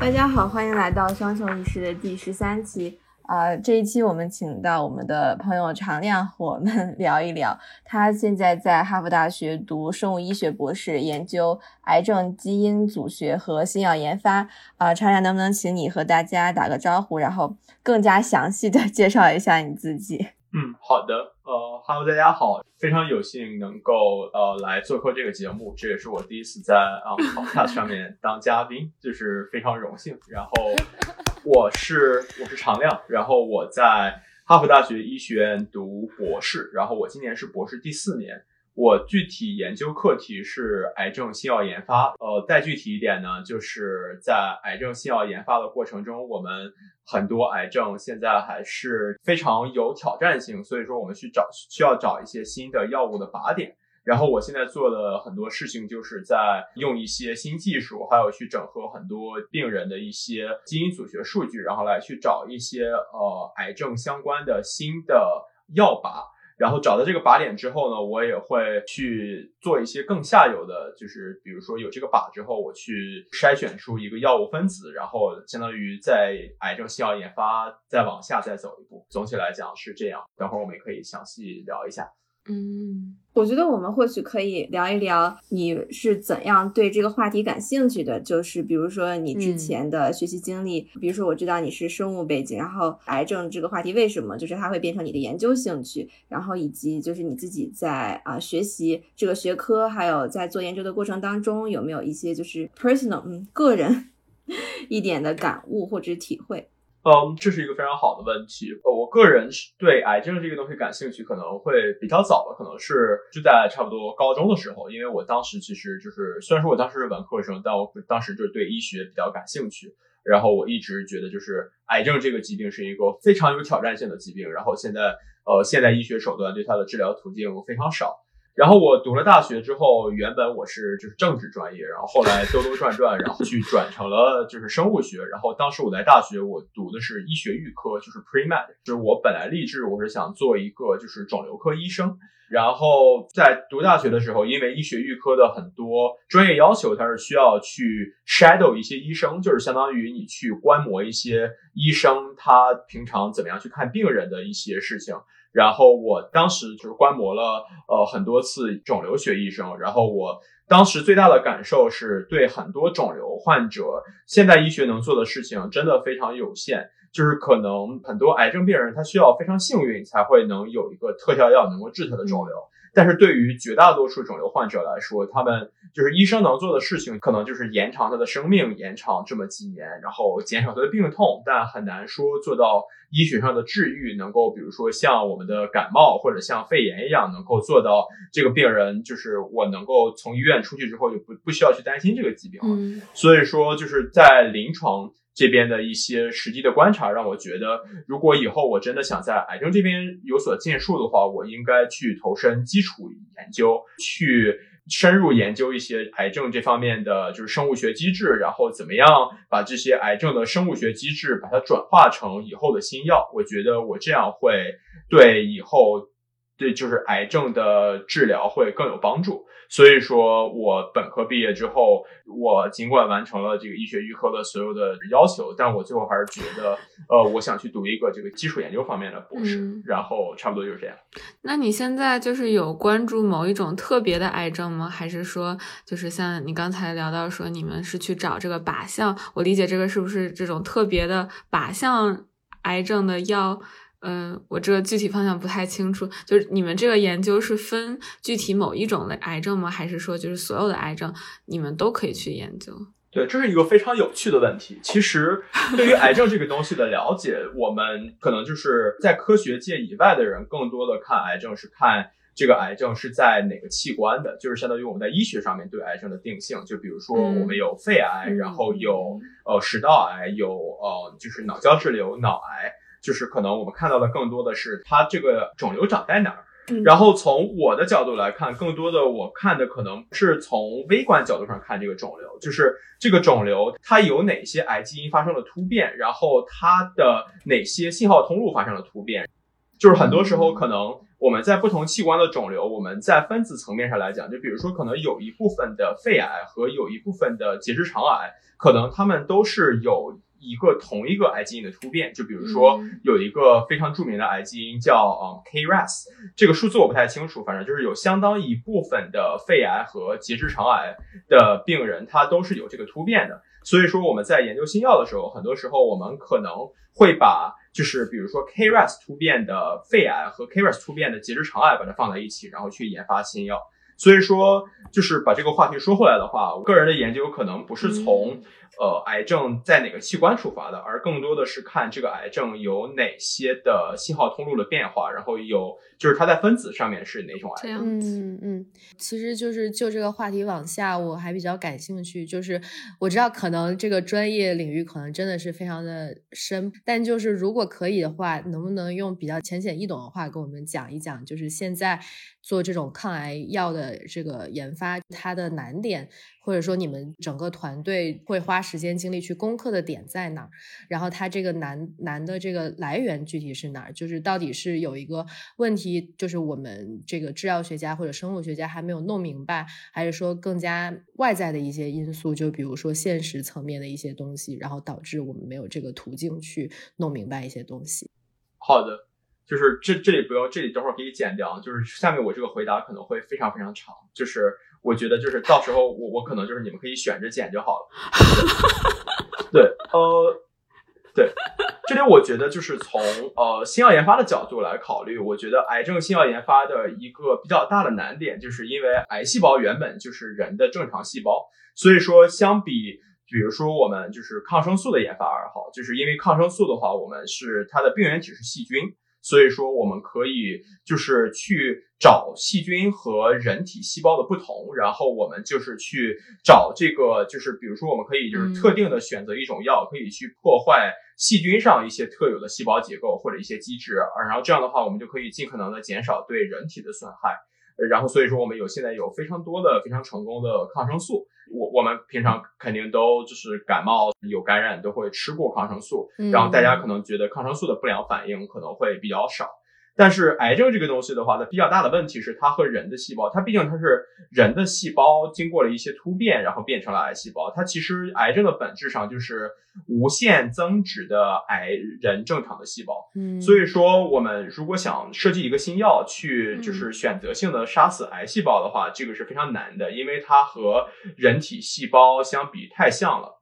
大家好，欢迎来到双重仪式的第十三期。啊，这一期我们请到我们的朋友常亮和我们 聊一聊。他现在在哈佛大学读生物医学博士，研究癌症基因组学和新药研发。啊，常亮，能不能请你和大家打个招呼，然后更加详细的介绍一下你自己？嗯，好的。呃哈喽，大家好，非常有幸能够呃来做客这个节目，这也是我第一次在啊 Podcast 上面当嘉宾，就是非常荣幸。然后。我是 我是常亮，然后我在哈佛大学医学院读博士，然后我今年是博士第四年。我具体研究课题是癌症新药研发。呃，再具体一点呢，就是在癌症新药研发的过程中，我们很多癌症现在还是非常有挑战性，所以说我们去找需要找一些新的药物的靶点。然后我现在做的很多事情，就是在用一些新技术，还有去整合很多病人的一些基因组学数据，然后来去找一些呃癌症相关的新的药靶。然后找到这个靶点之后呢，我也会去做一些更下游的，就是比如说有这个靶之后，我去筛选出一个药物分子，然后相当于在癌症新药研发再往下再走一步。总体来讲是这样。等会儿我们也可以详细聊一下。嗯，我觉得我们或许可以聊一聊你是怎样对这个话题感兴趣的，就是比如说你之前的学习经历，比如说我知道你是生物背景，然后癌症这个话题为什么就是它会变成你的研究兴趣，然后以及就是你自己在啊学习这个学科，还有在做研究的过程当中有没有一些就是 personal 嗯个人 一点的感悟或者体会。嗯，这是一个非常好的问题。呃，我个人对癌症这个东西感兴趣，可能会比较早吧，可能是就在差不多高中的时候，因为我当时其实就是虽然说我当时是文科生，但我当时就是对医学比较感兴趣。然后我一直觉得，就是癌症这个疾病是一个非常有挑战性的疾病。然后现在，呃，现代医学手段对它的治疗途径非常少。然后我读了大学之后，原本我是就是政治专业，然后后来兜兜转转，然后去转成了就是生物学。然后当时我在大学我读的是医学预科，就是 pre med，就是我本来立志我是想做一个就是肿瘤科医生。然后在读大学的时候，因为医学预科的很多专业要求，它是需要去 shadow 一些医生，就是相当于你去观摩一些医生他平常怎么样去看病人的一些事情。然后我当时就是观摩了呃很多次肿瘤学医生，然后我当时最大的感受是对很多肿瘤患者，现代医学能做的事情真的非常有限，就是可能很多癌症病人他需要非常幸运才会能有一个特效药能够治他的肿瘤。但是对于绝大多数肿瘤患者来说，他们就是医生能做的事情，可能就是延长他的生命，延长这么几年，然后减少他的病痛，但很难说做到医学上的治愈，能够比如说像我们的感冒或者像肺炎一样，能够做到这个病人就是我能够从医院出去之后就不不需要去担心这个疾病了。所以说就是在临床。这边的一些实际的观察让我觉得，如果以后我真的想在癌症这边有所建树的话，我应该去投身基础研究，去深入研究一些癌症这方面的就是生物学机制，然后怎么样把这些癌症的生物学机制把它转化成以后的新药。我觉得我这样会对以后对就是癌症的治疗会更有帮助。所以说我本科毕业之后，我尽管完成了这个医学预科的所有的要求，但我最后还是觉得，呃，我想去读一个这个基础研究方面的博士，然后差不多就是这样。那你现在就是有关注某一种特别的癌症吗？还是说，就是像你刚才聊到说，你们是去找这个靶向？我理解这个是不是这种特别的靶向癌症的药？嗯，我这个具体方向不太清楚。就是你们这个研究是分具体某一种的癌症吗？还是说就是所有的癌症你们都可以去研究？对，这是一个非常有趣的问题。其实 对于癌症这个东西的了解，我们可能就是在科学界以外的人，更多的看癌症是看这个癌症是在哪个器官的，就是相当于我们在医学上面对癌症的定性。就比如说我们有肺癌，然后有呃食道癌，有呃就是脑胶质瘤、脑癌。就是可能我们看到的更多的是它这个肿瘤长在哪儿，然后从我的角度来看，更多的我看的可能是从微观角度上看这个肿瘤，就是这个肿瘤它有哪些癌基因发生了突变，然后它的哪些信号通路发生了突变，就是很多时候可能我们在不同器官的肿瘤，我们在分子层面上来讲，就比如说可能有一部分的肺癌和有一部分的结直肠癌，可能它们都是有一个同一个癌基因的突变。就比如说有一个非常著名的癌基因叫嗯 KRAS，这个数字我不太清楚，反正就是有相当一部分的肺癌和结直肠癌的病人，他都是有这个突变的。所以说我们在研究新药的时候，很多时候我们可能会把就是比如说 KRAS 突变的肺癌和 KRAS 突变的结直肠癌把它放在一起，然后去研发新药。所以说，就是把这个话题说回来的话，我个人的研究可能不是从呃癌症在哪个器官出发的，而更多的是看这个癌症有哪些的信号通路的变化，然后有就是它在分子上面是哪种癌症。嗯嗯，其实就是就这个话题往下，我还比较感兴趣。就是我知道可能这个专业领域可能真的是非常的深，但就是如果可以的话，能不能用比较浅显易懂的话跟我们讲一讲，就是现在。做这种抗癌药的这个研发，它的难点，或者说你们整个团队会花时间精力去攻克的点在哪儿？然后它这个难难的这个来源具体是哪儿？就是到底是有一个问题，就是我们这个制药学家或者生物学家还没有弄明白，还是说更加外在的一些因素，就比如说现实层面的一些东西，然后导致我们没有这个途径去弄明白一些东西？好的。就是这这里不用，这里等会儿可以剪掉。就是下面我这个回答可能会非常非常长。就是我觉得，就是到时候我我可能就是你们可以选着剪就好了。对，呃，对，这里我觉得就是从呃新药研发的角度来考虑，我觉得癌症新药研发的一个比较大的难点，就是因为癌细胞原本就是人的正常细胞，所以说相比，比如说我们就是抗生素的研发而好，就是因为抗生素的话，我们是它的病原体是细菌。所以说，我们可以就是去找细菌和人体细胞的不同，然后我们就是去找这个，就是比如说，我们可以就是特定的选择一种药，可以去破坏细菌上一些特有的细胞结构或者一些机制，然后这样的话，我们就可以尽可能的减少对人体的损害。然后，所以说我们有现在有非常多的非常成功的抗生素。我我们平常肯定都就是感冒有感染都会吃过抗生素，然后大家可能觉得抗生素的不良反应可能会比较少。但是癌症这个东西的话，它比较大的问题是它和人的细胞，它毕竟它是人的细胞经过了一些突变，然后变成了癌细胞。它其实癌症的本质上就是无限增殖的癌人正常的细胞。嗯，所以说我们如果想设计一个新药去就是选择性的杀死癌细胞的话，这个是非常难的，因为它和人体细胞相比太像了。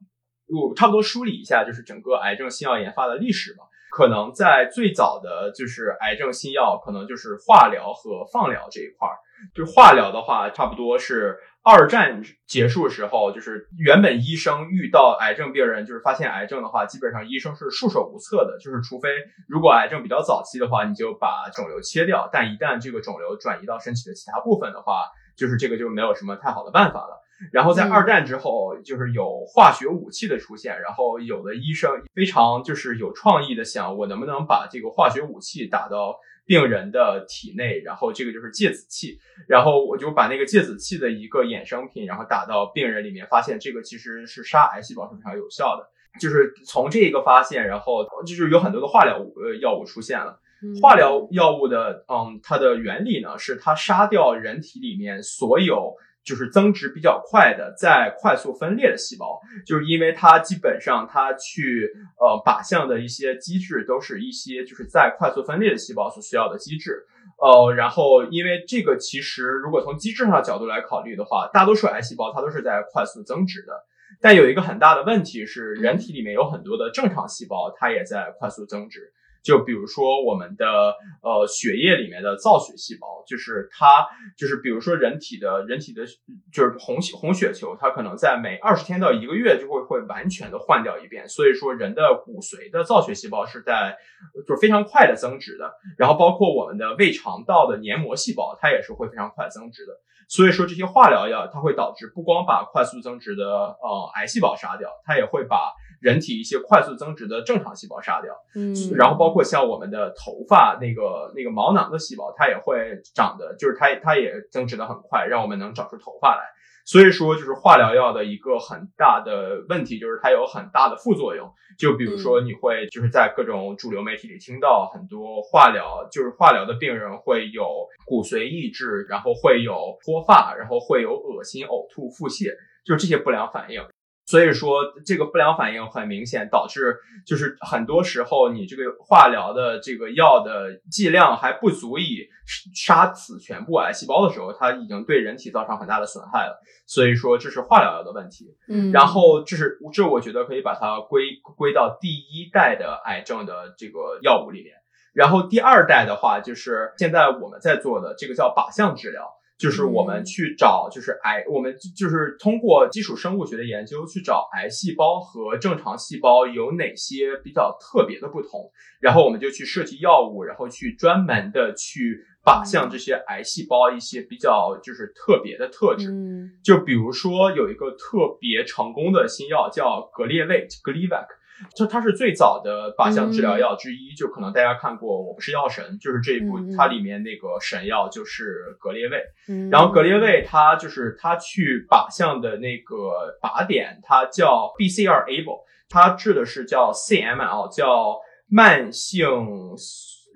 我差不多梳理一下，就是整个癌症新药研发的历史吧。可能在最早的就是癌症新药，可能就是化疗和放疗这一块儿。就化疗的话，差不多是二战结束时候，就是原本医生遇到癌症病人，就是发现癌症的话，基本上医生是束手无策的。就是除非如果癌症比较早期的话，你就把肿瘤切掉；但一旦这个肿瘤转移到身体的其他部分的话，就是这个就没有什么太好的办法了。然后在二战之后，就是有化学武器的出现，然后有的医生非常就是有创意的想，我能不能把这个化学武器打到病人的体内，然后这个就是芥子气，然后我就把那个芥子气的一个衍生品，然后打到病人里面，发现这个其实是杀癌细胞是非常有效的。就是从这个发现，然后就是有很多的化疗呃药物出现了。化疗药物的嗯，它的原理呢是它杀掉人体里面所有。就是增殖比较快的，在快速分裂的细胞，就是因为它基本上它去呃靶向的一些机制都是一些就是在快速分裂的细胞所需要的机制，呃，然后因为这个其实如果从机制上角度来考虑的话，大多数癌细胞它都是在快速增殖的，但有一个很大的问题是，人体里面有很多的正常细胞，它也在快速增殖。就比如说我们的呃血液里面的造血细胞，就是它就是比如说人体的人体的就是红红血球，它可能在每二十天到一个月就会会完全的换掉一遍。所以说人的骨髓的造血细胞是在就是非常快的增殖的，然后包括我们的胃肠道的黏膜细胞，它也是会非常快增殖的。所以说这些化疗药它会导致不光把快速增殖的呃癌细胞杀掉，它也会把人体一些快速增殖的正常细胞杀掉。嗯，然后包括。像我们的头发那个那个毛囊的细胞，它也会长得，就是它它也增殖的很快，让我们能长出头发来。所以说，就是化疗药的一个很大的问题，就是它有很大的副作用。就比如说，你会就是在各种主流媒体里听到很多化疗，就是化疗的病人会有骨髓抑制，然后会有脱发，然后会有恶心、呕吐、腹泻，就是这些不良反应。所以说，这个不良反应很明显，导致就是很多时候你这个化疗的这个药的剂量还不足以杀死全部癌细胞的时候，它已经对人体造成很大的损害了。所以说，这是化疗药的问题。嗯，然后这是这我觉得可以把它归归到第一代的癌症的这个药物里面。然后第二代的话，就是现在我们在做的这个叫靶向治疗。就是我们去找，就是癌，我们就是通过基础生物学的研究去找癌细胞和正常细胞有哪些比较特别的不同，然后我们就去设计药物，然后去专门的去靶向这些癌细胞一些比较就是特别的特质。嗯，就比如说有一个特别成功的新药叫格列卫 （Gleevec）。就它是最早的靶向治疗药之一，就可能大家看过《我不是药神》，就是这一部，它里面那个神药就是格列卫。然后格列卫它就是它去靶向的那个靶点，它叫 BCR-ABL，它治的是叫 CML，叫慢性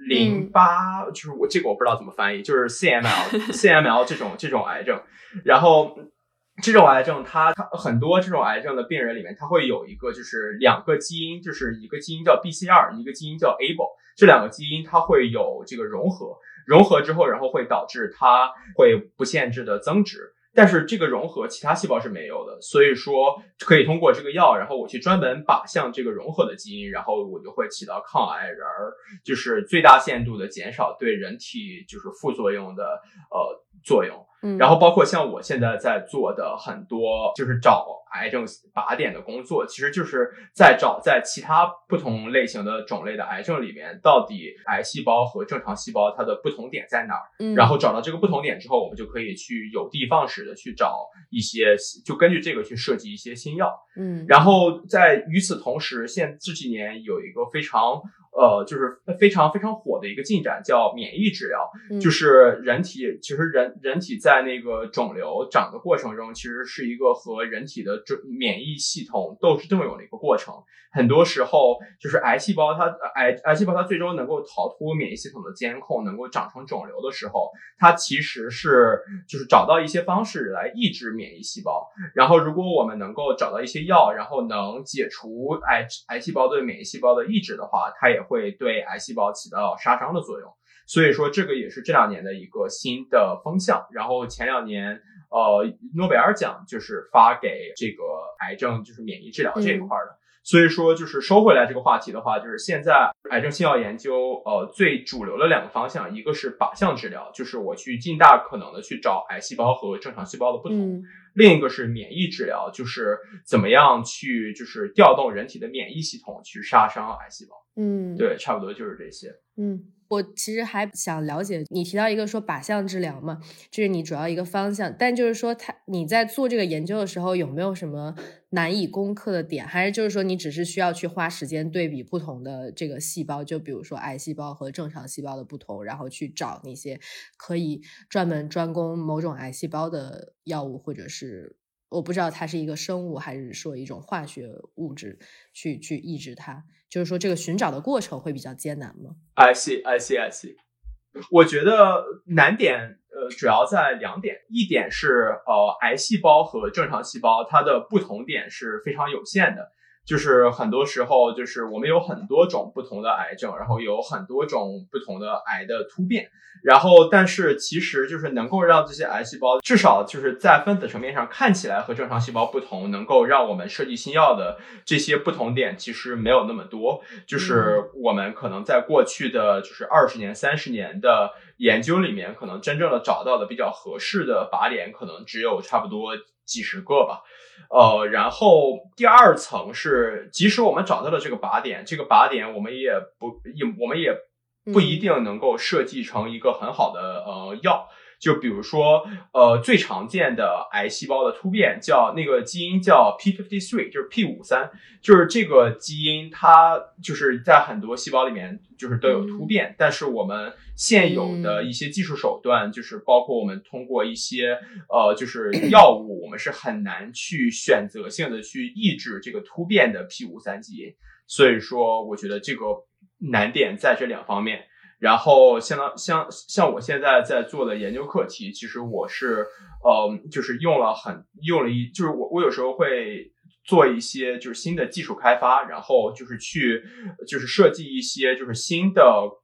淋巴，就是我这个我不知道怎么翻译，就是 CML，CML 这种这种癌症，然后。这种癌症，它它很多这种癌症的病人里面，它会有一个就是两个基因，就是一个基因叫 BCR，一个基因叫 ABL，这两个基因它会有这个融合，融合之后，然后会导致它会不限制的增殖，但是这个融合其他细胞是没有的，所以说可以通过这个药，然后我去专门靶向这个融合的基因，然后我就会起到抗癌，然而就是最大限度的减少对人体就是副作用的呃作用。然后包括像我现在在做的很多，就是找癌症靶点的工作，其实就是在找在其他不同类型的种类的癌症里面，到底癌细胞和正常细胞它的不同点在哪儿。嗯，然后找到这个不同点之后，我们就可以去有的放矢的去找一些，就根据这个去设计一些新药。嗯，然后在与此同时，现这几年有一个非常。呃，就是非常非常火的一个进展，叫免疫治疗。就是人体其实人人体在那个肿瘤长的过程中，其实是一个和人体的这免疫系统斗智斗勇的一个过程。很多时候，就是癌细胞它癌癌细胞它最终能够逃脱免疫系统的监控，能够长成肿瘤的时候，它其实是就是找到一些方式来抑制免疫细胞。然后，如果我们能够找到一些药，然后能解除癌癌细胞对免疫细胞的抑制的话，它也会对癌细胞起到杀伤的作用，所以说这个也是这两年的一个新的风向。然后前两年，呃，诺贝尔奖就是发给这个癌症，就是免疫治疗这一块的。所以说，就是收回来这个话题的话，就是现在癌症新药研究，呃，最主流的两个方向，一个是靶向治疗，就是我去尽大可能的去找癌细胞和正常细胞的不同；另一个是免疫治疗，就是怎么样去就是调动人体的免疫系统去杀伤癌细胞。嗯，对，差不多就是这些。嗯。我其实还想了解，你提到一个说靶向治疗嘛，这是你主要一个方向。但就是说，他你在做这个研究的时候，有没有什么难以攻克的点？还是就是说，你只是需要去花时间对比不同的这个细胞，就比如说癌细胞和正常细胞的不同，然后去找那些可以专门专攻某种癌细胞的药物，或者是我不知道它是一个生物还是说一种化学物质去去抑制它。就是说，这个寻找的过程会比较艰难吗？I see, I see, I see。我觉得难点，呃，主要在两点。一点是，呃，癌细胞和正常细胞它的不同点是非常有限的。就是很多时候，就是我们有很多种不同的癌症，然后有很多种不同的癌的突变，然后但是其实就是能够让这些癌细胞至少就是在分子层面上看起来和正常细胞不同，能够让我们设计新药的这些不同点其实没有那么多。就是我们可能在过去的就是二十年、三十年的研究里面，可能真正的找到的比较合适的靶点，可能只有差不多几十个吧。呃，然后第二层是，即使我们找到了这个靶点，这个靶点我们也不也我们也不一定能够设计成一个很好的呃药。就比如说，呃，最常见的癌细胞的突变叫那个基因叫 p53，就是 p 五三，就是这个基因它就是在很多细胞里面就是都有突变，但是我们现有的一些技术手段，就是包括我们通过一些呃就是药物，我们是很难去选择性的去抑制这个突变的 p 五三基因，所以说我觉得这个难点在这两方面。然后，相当像像我现在在做的研究课题，其实我是，呃，就是用了很用了一，就是我我有时候会做一些就是新的技术开发，然后就是去就是设计一些就是新的。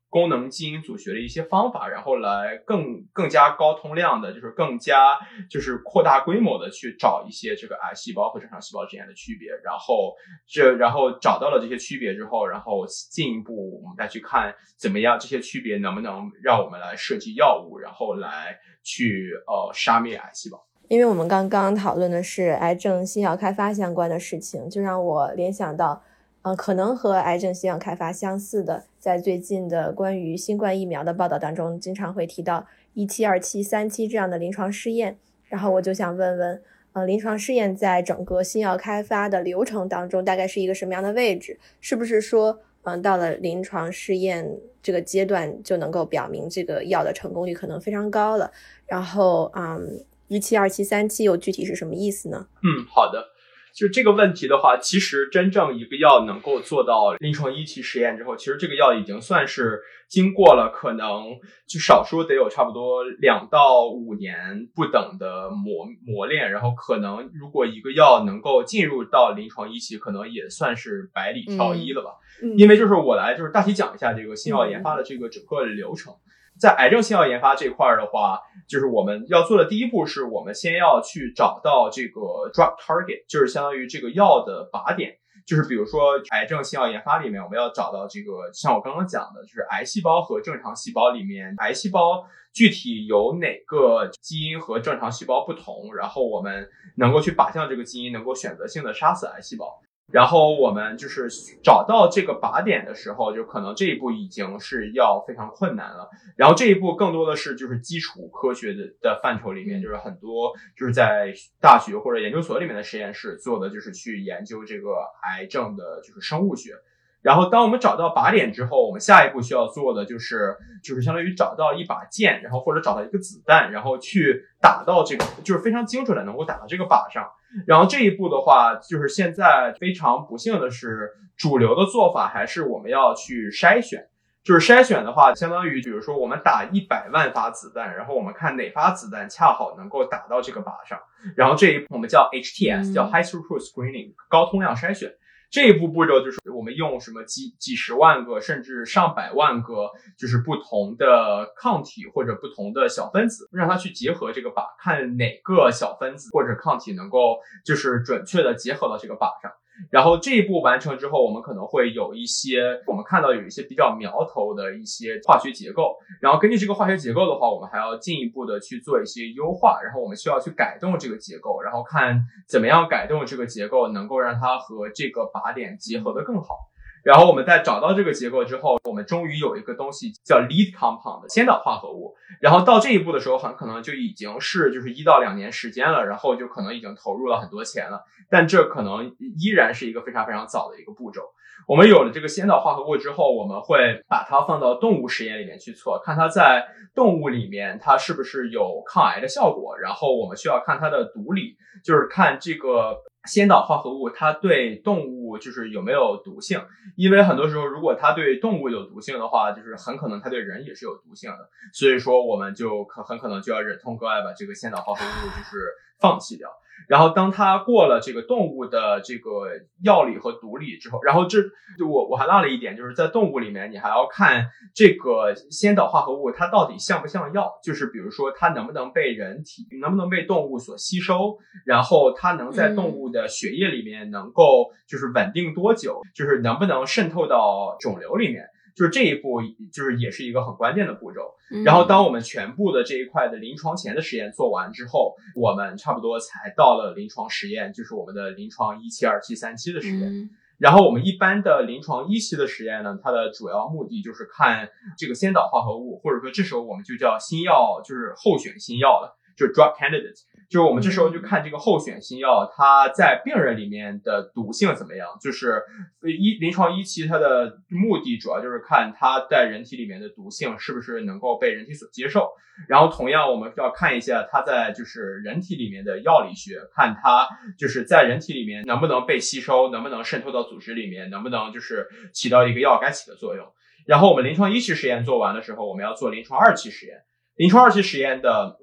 功能基因组学的一些方法，然后来更更加高通量的，就是更加就是扩大规模的去找一些这个癌细胞和正常细胞之间的区别，然后这然后找到了这些区别之后，然后进一步我们再去看怎么样这些区别能不能让我们来设计药物，然后来去呃杀灭癌细胞。因为我们刚刚讨论的是癌症新药开发相关的事情，就让我联想到。嗯，可能和癌症新药开发相似的，在最近的关于新冠疫苗的报道当中，经常会提到一期、二期、三期这样的临床试验。然后我就想问问，呃，临床试验在整个新药开发的流程当中，大概是一个什么样的位置？是不是说，嗯，到了临床试验这个阶段，就能够表明这个药的成功率可能非常高了？然后，嗯，一期、二期、三期又具体是什么意思呢？嗯，好的。就这个问题的话，其实真正一个药能够做到临床一期实验之后，其实这个药已经算是经过了可能就少说得有差不多两到五年不等的磨磨练，然后可能如果一个药能够进入到临床一期，可能也算是百里挑一了吧。因为就是我来就是大体讲一下这个新药研发的这个整个流程。在癌症新药研发这块儿的话，就是我们要做的第一步，是我们先要去找到这个 drug target，就是相当于这个药的靶点。就是比如说癌症新药研发里面，我们要找到这个，像我刚刚讲的，就是癌细胞和正常细胞里面，癌细胞具体有哪个基因和正常细胞不同，然后我们能够去靶向这个基因，能够选择性的杀死癌细胞。然后我们就是找到这个靶点的时候，就可能这一步已经是要非常困难了。然后这一步更多的是就是基础科学的的范畴里面，就是很多就是在大学或者研究所里面的实验室做的，就是去研究这个癌症的就是生物学。然后，当我们找到靶点之后，我们下一步需要做的就是，就是相当于找到一把剑，然后或者找到一个子弹，然后去打到这个，就是非常精准的能够打到这个靶上。然后这一步的话，就是现在非常不幸的是，主流的做法还是我们要去筛选。就是筛选的话，相当于比如说我们打一百万发子弹，然后我们看哪发子弹恰好能够打到这个靶上。然后这一步我们叫 HTS，叫 High Throughput Screening，高通量筛选。这一步步骤就是我们用什么几几十万个甚至上百万个就是不同的抗体或者不同的小分子，让它去结合这个靶，看哪个小分子或者抗体能够就是准确的结合到这个靶上。然后这一步完成之后，我们可能会有一些我们看到有一些比较苗头的一些化学结构。然后根据这个化学结构的话，我们还要进一步的去做一些优化。然后我们需要去改动这个结构，然后看怎么样改动这个结构能够让它和这个靶点结合的更好。然后我们在找到这个结构之后，我们终于有一个东西叫 lead compound 先导化合物。然后到这一步的时候，很可能就已经是就是一到两年时间了，然后就可能已经投入了很多钱了。但这可能依然是一个非常非常早的一个步骤。我们有了这个先导化合物之后，我们会把它放到动物实验里面去测，看它在动物里面它是不是有抗癌的效果。然后我们需要看它的毒理，就是看这个。先导化合物它对动物就是有没有毒性？因为很多时候，如果它对动物有毒性的话，就是很可能它对人也是有毒性的。所以说，我们就可很可能就要忍痛割爱，把这个先导化合物就是放弃掉。然后，当它过了这个动物的这个药理和毒理之后，然后这我我还落了一点，就是在动物里面，你还要看这个先导化合物它到底像不像药，就是比如说它能不能被人体，能不能被动物所吸收，然后它能在动物的血液里面能够就是稳定多久，就是能不能渗透到肿瘤里面。就是这一步，就是也是一个很关键的步骤。然后，当我们全部的这一块的临床前的实验做完之后，我们差不多才到了临床实验，就是我们的临床一期、二期、三期的实验。然后我们一般的临床一期的实验呢，它的主要目的就是看这个先导化合物，或者说这时候我们就叫新药，就是候选新药了，就是 drug candidate。就是我们这时候就看这个候选新药，它在病人里面的毒性怎么样。就是一临床一期，它的目的主要就是看它在人体里面的毒性是不是能够被人体所接受。然后同样，我们要看一下它在就是人体里面的药理学，看它就是在人体里面能不能被吸收，能不能渗透到组织里面，能不能就是起到一个药该起的作用。然后我们临床一期实验做完的时候，我们要做临床二期实验。临床二期实验的。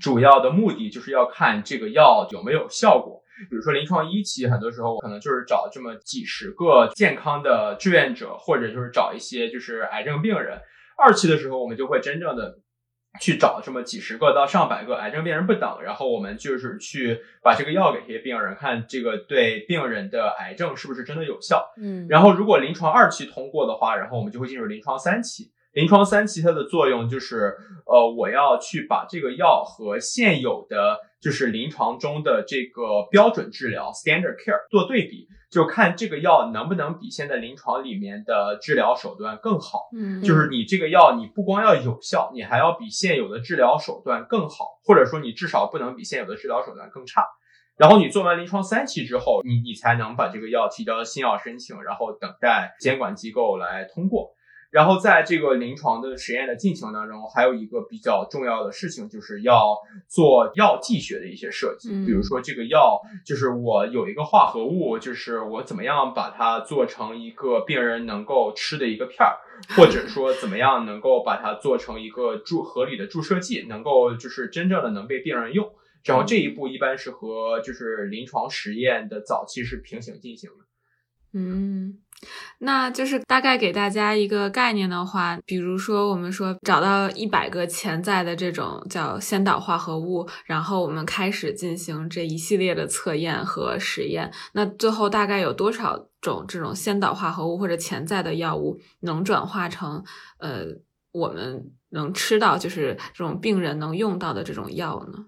主要的目的就是要看这个药有没有效果。比如说临床一期，很多时候可能就是找这么几十个健康的志愿者，或者就是找一些就是癌症病人。二期的时候，我们就会真正的去找这么几十个到上百个癌症病人不等，然后我们就是去把这个药给这些病人，看这个对病人的癌症是不是真的有效。嗯，然后如果临床二期通过的话，然后我们就会进入临床三期。临床三期它的作用就是，呃，我要去把这个药和现有的就是临床中的这个标准治疗 （standard care） 做对比，就看这个药能不能比现在临床里面的治疗手段更好。嗯，就是你这个药，你不光要有效，你还要比现有的治疗手段更好，或者说你至少不能比现有的治疗手段更差。然后你做完临床三期之后，你你才能把这个药提交新药申请，然后等待监管机构来通过。然后在这个临床的实验的进行当中，还有一个比较重要的事情，就是要做药剂学的一些设计。比如说，这个药就是我有一个化合物，就是我怎么样把它做成一个病人能够吃的一个片儿，或者说怎么样能够把它做成一个注合理的注射剂，能够就是真正的能被病人用。然后这一步一般是和就是临床实验的早期是平行进行的。嗯。那就是大概给大家一个概念的话，比如说我们说找到一百个潜在的这种叫先导化合物，然后我们开始进行这一系列的测验和实验。那最后大概有多少种这种先导化合物或者潜在的药物能转化成呃我们能吃到，就是这种病人能用到的这种药呢？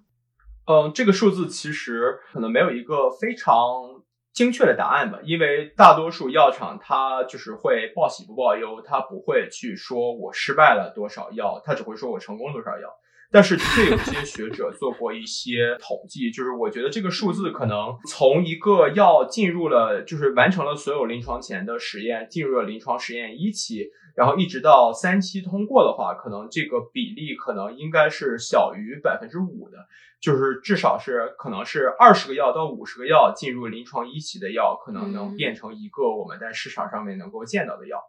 嗯，这个数字其实可能没有一个非常。精确的答案吧，因为大多数药厂它就是会报喜不报忧，它不会去说我失败了多少药，它只会说我成功多少药。但是的确有些学者做过一些统计，就是我觉得这个数字可能从一个药进入了，就是完成了所有临床前的实验，进入了临床实验一期，然后一直到三期通过的话，可能这个比例可能应该是小于百分之五的。就是至少是可能是二十个药到五十个药进入临床一期的药，可能能变成一个我们在市场上面能够见到的药。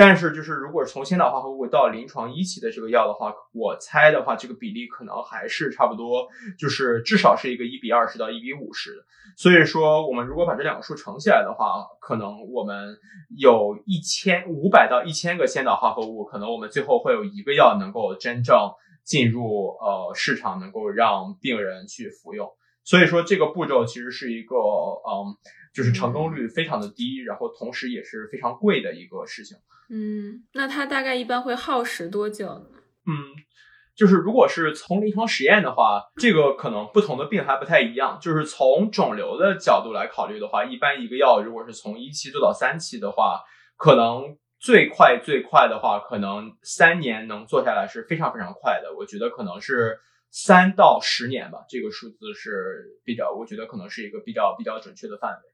但是就是如果从先导化合物到临床一期的这个药的话，我猜的话，这个比例可能还是差不多，就是至少是一个一比二十到一比五十。所以说，我们如果把这两个数乘起来的话，可能我们有一千五百到一千个先导化合物，可能我们最后会有一个药能够真正。进入呃市场能够让病人去服用，所以说这个步骤其实是一个嗯，就是成功率非常的低，然后同时也是非常贵的一个事情。嗯，那它大概一般会耗时多久呢？嗯，就是如果是从临床实验的话，这个可能不同的病还不太一样。就是从肿瘤的角度来考虑的话，一般一个药如果是从一期做到三期的话，可能。最快最快的话，可能三年能做下来是非常非常快的。我觉得可能是三到十年吧，这个数字是比较，我觉得可能是一个比较比较准确的范围。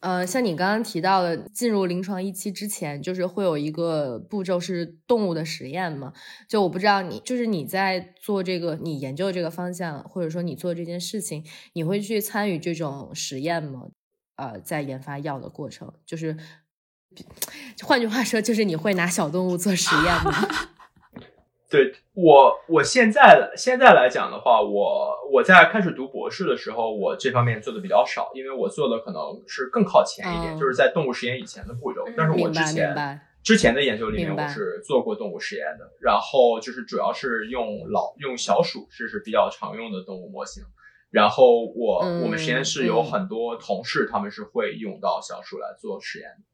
呃，像你刚刚提到的，进入临床一期之前，就是会有一个步骤是动物的实验嘛？就我不知道你，就是你在做这个，你研究这个方向，或者说你做这件事情，你会去参与这种实验吗？呃，在研发药的过程，就是。换句话说，就是你会拿小动物做实验吗？对我，我现在现在来讲的话，我我在开始读博士的时候，我这方面做的比较少，因为我做的可能是更靠前一点，就是在动物实验以前的步骤。但是我之前之前的研究里面，我是做过动物实验的，然后就是主要是用老用小鼠，这是比较常用的动物模型。然后我我们实验室有很多同事，他们是会用到小鼠来做实验的。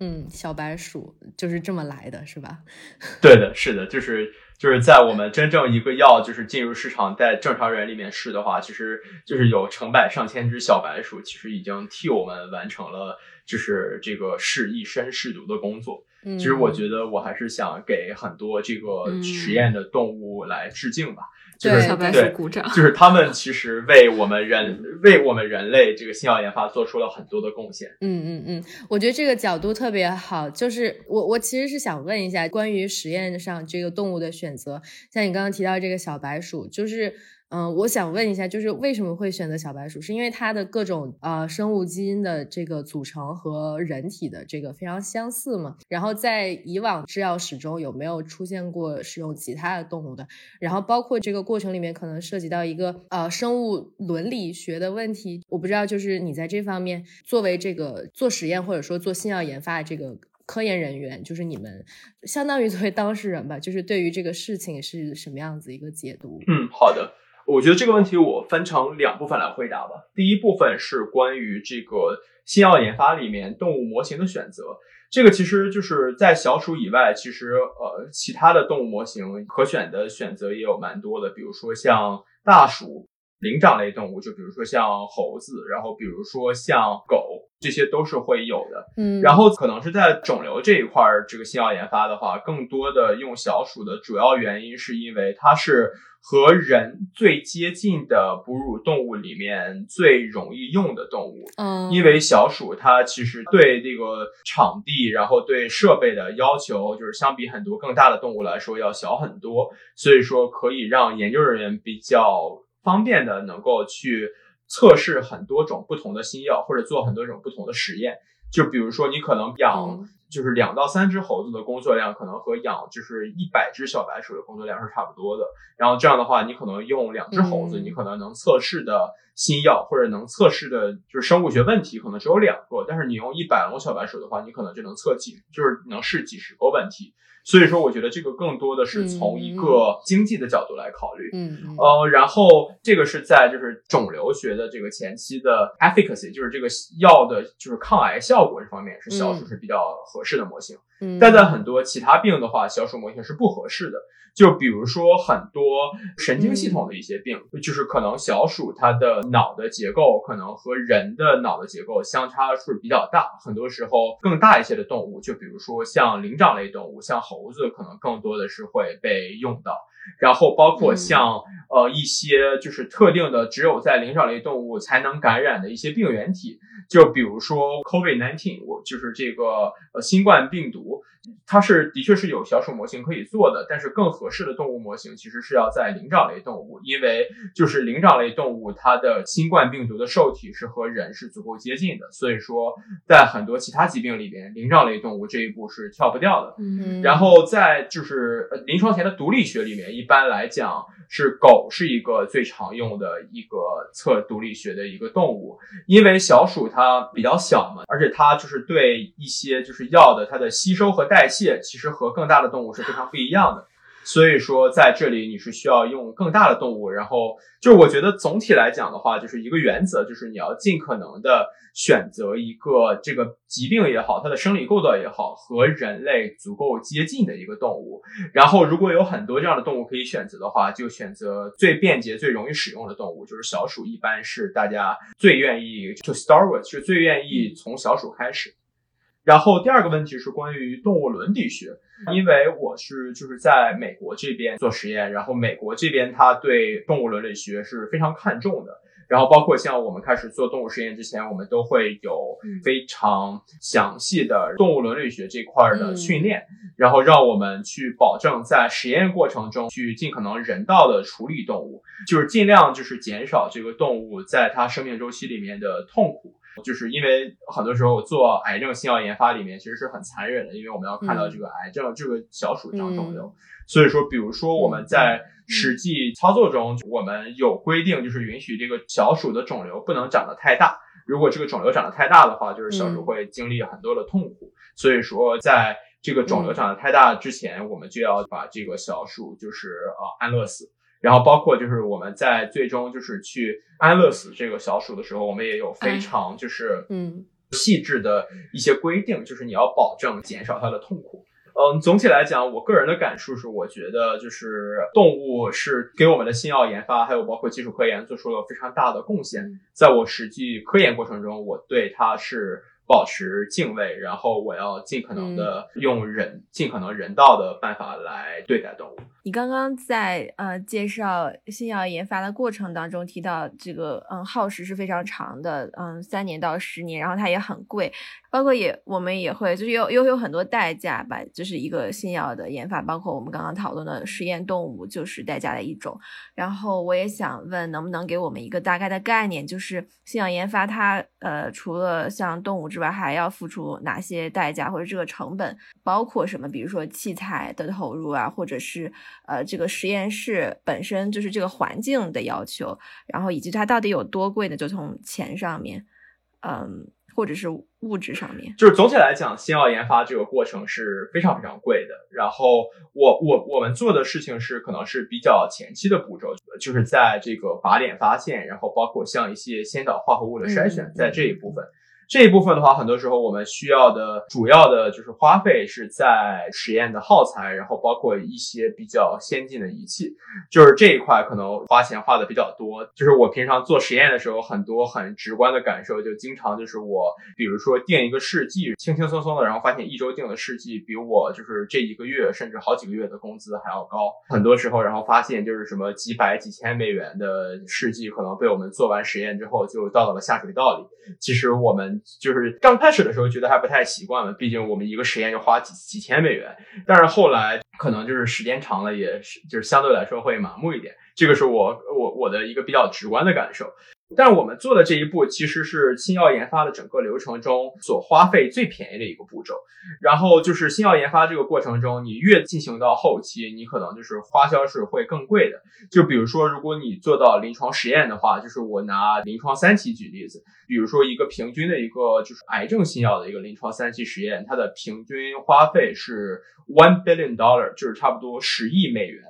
嗯，小白鼠就是这么来的，是吧？对的，是的，就是就是在我们真正一个药就是进入市场，在正常人里面试的话，其实就是有成百上千只小白鼠，其实已经替我们完成了就是这个试一身试毒的工作。其实我觉得我还是想给很多这个实验的动物来致敬吧。就是小白鼠鼓掌，就是他们其实为我们人为我们人类这个新药研发做出了很多的贡献。嗯嗯嗯，我觉得这个角度特别好。就是我我其实是想问一下，关于实验上这个动物的选择，像你刚刚提到这个小白鼠，就是。嗯，我想问一下，就是为什么会选择小白鼠？是因为它的各种呃生物基因的这个组成和人体的这个非常相似吗？然后在以往制药史中有没有出现过使用其他的动物的？然后包括这个过程里面可能涉及到一个呃生物伦理学的问题，我不知道，就是你在这方面作为这个做实验或者说做新药研发的这个科研人员，就是你们相当于作为当事人吧，就是对于这个事情是什么样子一个解读？嗯，好的。我觉得这个问题我分成两部分来回答吧。第一部分是关于这个新药研发里面动物模型的选择，这个其实就是在小鼠以外，其实呃其他的动物模型可选的选择也有蛮多的，比如说像大鼠、灵长类动物，就比如说像猴子，然后比如说像狗，这些都是会有的。嗯，然后可能是在肿瘤这一块儿，这个新药研发的话，更多的用小鼠的主要原因是因为它是。和人最接近的哺乳动物里面最容易用的动物，嗯，因为小鼠它其实对这个场地，然后对设备的要求，就是相比很多更大的动物来说要小很多，所以说可以让研究人员比较方便的能够去测试很多种不同的新药，或者做很多种不同的实验。就比如说你可能养。就是两到三只猴子的工作量，可能和养就是一百只小白鼠的工作量是差不多的。然后这样的话，你可能用两只猴子，你可能能测试的新药或者能测试的就是生物学问题，可能只有两个。但是你用一百笼小白鼠的话，你可能就能测几，就是能试几十个问题。所以说，我觉得这个更多的是从一个经济的角度来考虑，嗯，呃，然后这个是在就是肿瘤学的这个前期的 efficacy，就是这个药的就是抗癌效果这方面是小鼠是比较合适的模型，嗯，但在很多其他病的话，小鼠模型是不合适的。就比如说很多神经系统的一些病，就是可能小鼠它的脑的结构可能和人的脑的结构相差是比较大，很多时候更大一些的动物，就比如说像灵长类动物，像猴子，可能更多的是会被用到。然后包括像呃一些就是特定的只有在灵长类动物才能感染的一些病原体，就比如说 COVID-19，我就是这个呃新冠病毒。它是的确是有小鼠模型可以做的，但是更合适的动物模型其实是要在灵长类动物，因为就是灵长类动物它的新冠病毒的受体是和人是足够接近的，所以说在很多其他疾病里边，灵长类动物这一步是跳不掉的。嗯，然后在就是临床前的毒理学里面，一般来讲是狗是一个最常用的一个测毒理学的一个动物，因为小鼠它比较小嘛，而且它就是对一些就是药的它的吸收和代代谢其实和更大的动物是非常不一样的，所以说在这里你是需要用更大的动物。然后就我觉得总体来讲的话，就是一个原则，就是你要尽可能的选择一个这个疾病也好，它的生理构造也好，和人类足够接近的一个动物。然后如果有很多这样的动物可以选择的话，就选择最便捷、最容易使用的动物，就是小鼠，一般是大家最愿意 to start with，是最愿意从小鼠开始。然后第二个问题是关于动物伦理学，因为我是就是在美国这边做实验，然后美国这边它对动物伦理学是非常看重的。然后包括像我们开始做动物实验之前，我们都会有非常详细的动物伦理学这块的训练，然后让我们去保证在实验过程中去尽可能人道的处理动物，就是尽量就是减少这个动物在它生命周期里面的痛苦。就是因为很多时候做癌症新药研发里面其实是很残忍的，因为我们要看到这个癌症这个小鼠长肿瘤，所以说，比如说我们在实际操作中，我们有规定，就是允许这个小鼠的肿瘤不能长得太大。如果这个肿瘤长得太大的话，就是小鼠会经历很多的痛苦。所以说，在这个肿瘤长得太大之前，我们就要把这个小鼠就是呃安乐死。然后包括就是我们在最终就是去安乐死这个小鼠的时候，我们也有非常就是嗯细致的一些规定，就是你要保证减少它的痛苦。嗯，总体来讲，我个人的感受是，我觉得就是动物是给我们的新药研发，还有包括基础科研做出了非常大的贡献。在我实际科研过程中，我对它是。保持敬畏，然后我要尽可能的用人尽可能人道的办法来对待动物。你刚刚在呃介绍新药研发的过程当中提到，这个嗯耗时是非常长的，嗯三年到十年，然后它也很贵。包括也，我们也会就是有有有很多代价吧，就是一个新药的研发，包括我们刚刚讨论的实验动物就是代价的一种。然后我也想问，能不能给我们一个大概的概念，就是新药研发它呃除了像动物之外，还要付出哪些代价或者这个成本包括什么？比如说器材的投入啊，或者是呃这个实验室本身就是这个环境的要求，然后以及它到底有多贵呢？就从钱上面，嗯。或者是物质上面，就是总体来讲，新药研发这个过程是非常非常贵的。然后我我我们做的事情是可能是比较前期的步骤，就是在这个靶点发现，然后包括像一些先导化合物的筛选，在这一部分。这一部分的话，很多时候我们需要的主要的就是花费是在实验的耗材，然后包括一些比较先进的仪器，就是这一块可能花钱花的比较多。就是我平常做实验的时候，很多很直观的感受，就经常就是我，比如说定一个试剂，轻轻松松的，然后发现一周定的试剂比我就是这一个月甚至好几个月的工资还要高。很多时候，然后发现就是什么几百几千美元的试剂，可能被我们做完实验之后就倒到了下水道里。其实我们。就是刚开始的时候觉得还不太习惯了，毕竟我们一个实验就花几几千美元。但是后来可能就是时间长了，也是就是相对来说会麻木一点。这个是我我我的一个比较直观的感受。但我们做的这一步其实是新药研发的整个流程中所花费最便宜的一个步骤。然后就是新药研发这个过程中，你越进行到后期，你可能就是花销是会更贵的。就比如说，如果你做到临床实验的话，就是我拿临床三期举例子，比如说一个平均的一个就是癌症新药的一个临床三期实验，它的平均花费是 one billion dollar，就是差不多十亿美元。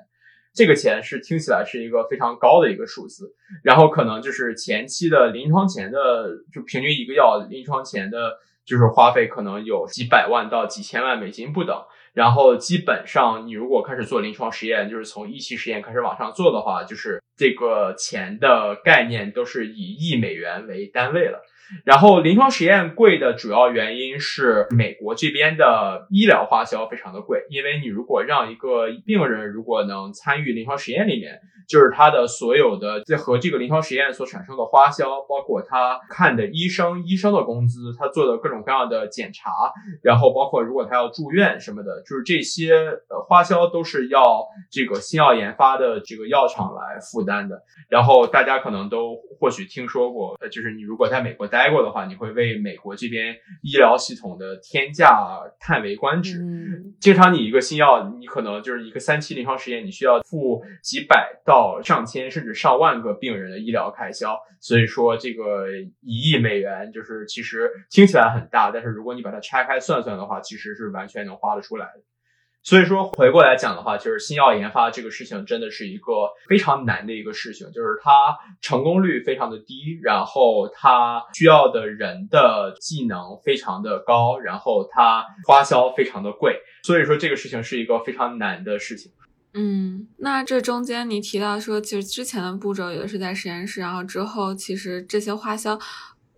这个钱是听起来是一个非常高的一个数字，然后可能就是前期的临床前的就平均一个药临床前的，就是花费可能有几百万到几千万美金不等，然后基本上你如果开始做临床实验，就是从一期实验开始往上做的话，就是这个钱的概念都是以亿美元为单位了。然后临床实验贵的主要原因是美国这边的医疗花销非常的贵，因为你如果让一个病人如果能参与临床实验里面。就是他的所有的在和这个临床实验所产生的花销，包括他看的医生、医生的工资，他做的各种各样的检查，然后包括如果他要住院什么的，就是这些呃花销都是要这个新药研发的这个药厂来负担的。然后大家可能都或许听说过，呃，就是你如果在美国待过的话，你会为美国这边医疗系统的天价叹为观止。经常你一个新药，你可能就是一个三期临床实验，你需要付几百到。到上千甚至上万个病人的医疗开销，所以说这个一亿美元就是其实听起来很大，但是如果你把它拆开算算的话，其实是完全能花得出来的。所以说回过来讲的话，就是新药研发这个事情真的是一个非常难的一个事情，就是它成功率非常的低，然后它需要的人的技能非常的高，然后它花销非常的贵，所以说这个事情是一个非常难的事情。嗯，那这中间你提到说，其实之前的步骤也是在实验室，然后之后其实这些花销，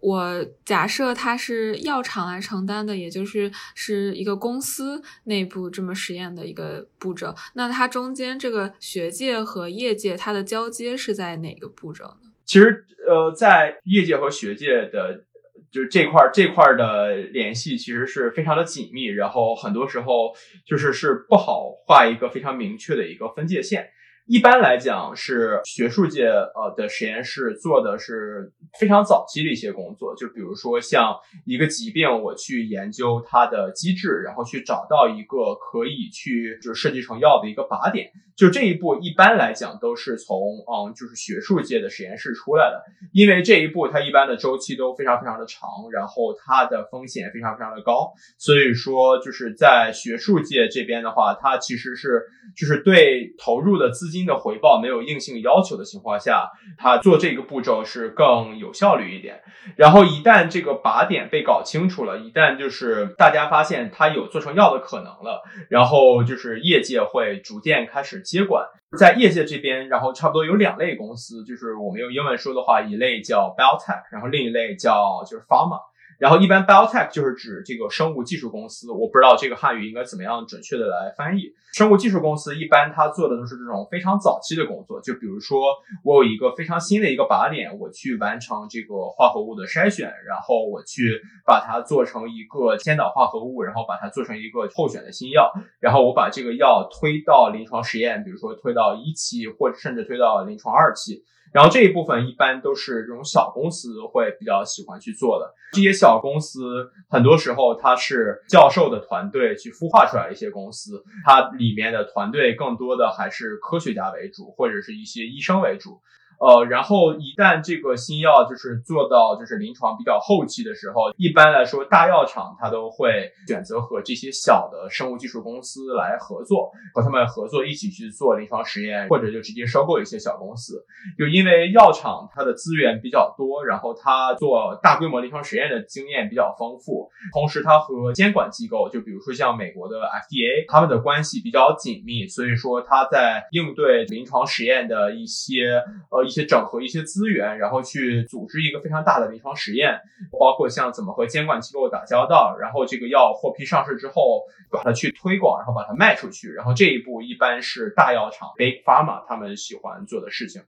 我假设它是药厂来承担的，也就是是一个公司内部这么实验的一个步骤。那它中间这个学界和业界它的交接是在哪个步骤呢？其实，呃，在业界和学界的。就是这块这块的联系其实是非常的紧密，然后很多时候就是是不好画一个非常明确的一个分界线。一般来讲，是学术界呃的实验室做的是非常早期的一些工作，就比如说像一个疾病，我去研究它的机制，然后去找到一个可以去就是设计成药的一个靶点。就这一步，一般来讲都是从嗯就是学术界的实验室出来的，因为这一步它一般的周期都非常非常的长，然后它的风险非常非常的高，所以说就是在学术界这边的话，它其实是就是对投入的资金。金的回报没有硬性要求的情况下，它做这个步骤是更有效率一点。然后一旦这个靶点被搞清楚了，一旦就是大家发现它有做成药的可能了，然后就是业界会逐渐开始接管。在业界这边，然后差不多有两类公司，就是我们用英文说的话，一类叫 biotech，然后另一类叫就是 pharma。然后一般 biotech 就是指这个生物技术公司，我不知道这个汉语应该怎么样准确的来翻译。生物技术公司一般它做的都是这种非常早期的工作，就比如说我有一个非常新的一个靶点，我去完成这个化合物的筛选，然后我去把它做成一个先导化合物，然后把它做成一个候选的新药，然后我把这个药推到临床实验，比如说推到一期，或甚至推到临床二期。然后这一部分一般都是这种小公司会比较喜欢去做的。这些小公司很多时候它是教授的团队去孵化出来的一些公司，它里面的团队更多的还是科学家为主，或者是一些医生为主。呃，然后一旦这个新药就是做到就是临床比较后期的时候，一般来说大药厂它都会选择和这些小的生物技术公司来合作，和他们合作一起去做临床实验，或者就直接收购一些小公司。就因为药厂它的资源比较多，然后它做大规模临床实验的经验比较丰富，同时它和监管机构，就比如说像美国的 FDA，他们的关系比较紧密，所以说它在应对临床实验的一些呃。一些整合一些资源，然后去组织一个非常大的临床实验，包括像怎么和监管机构打交道，然后这个药获批上市之后，把它去推广，然后把它卖出去，然后这一步一般是大药厂 Big Pharma 他们喜欢做的事情。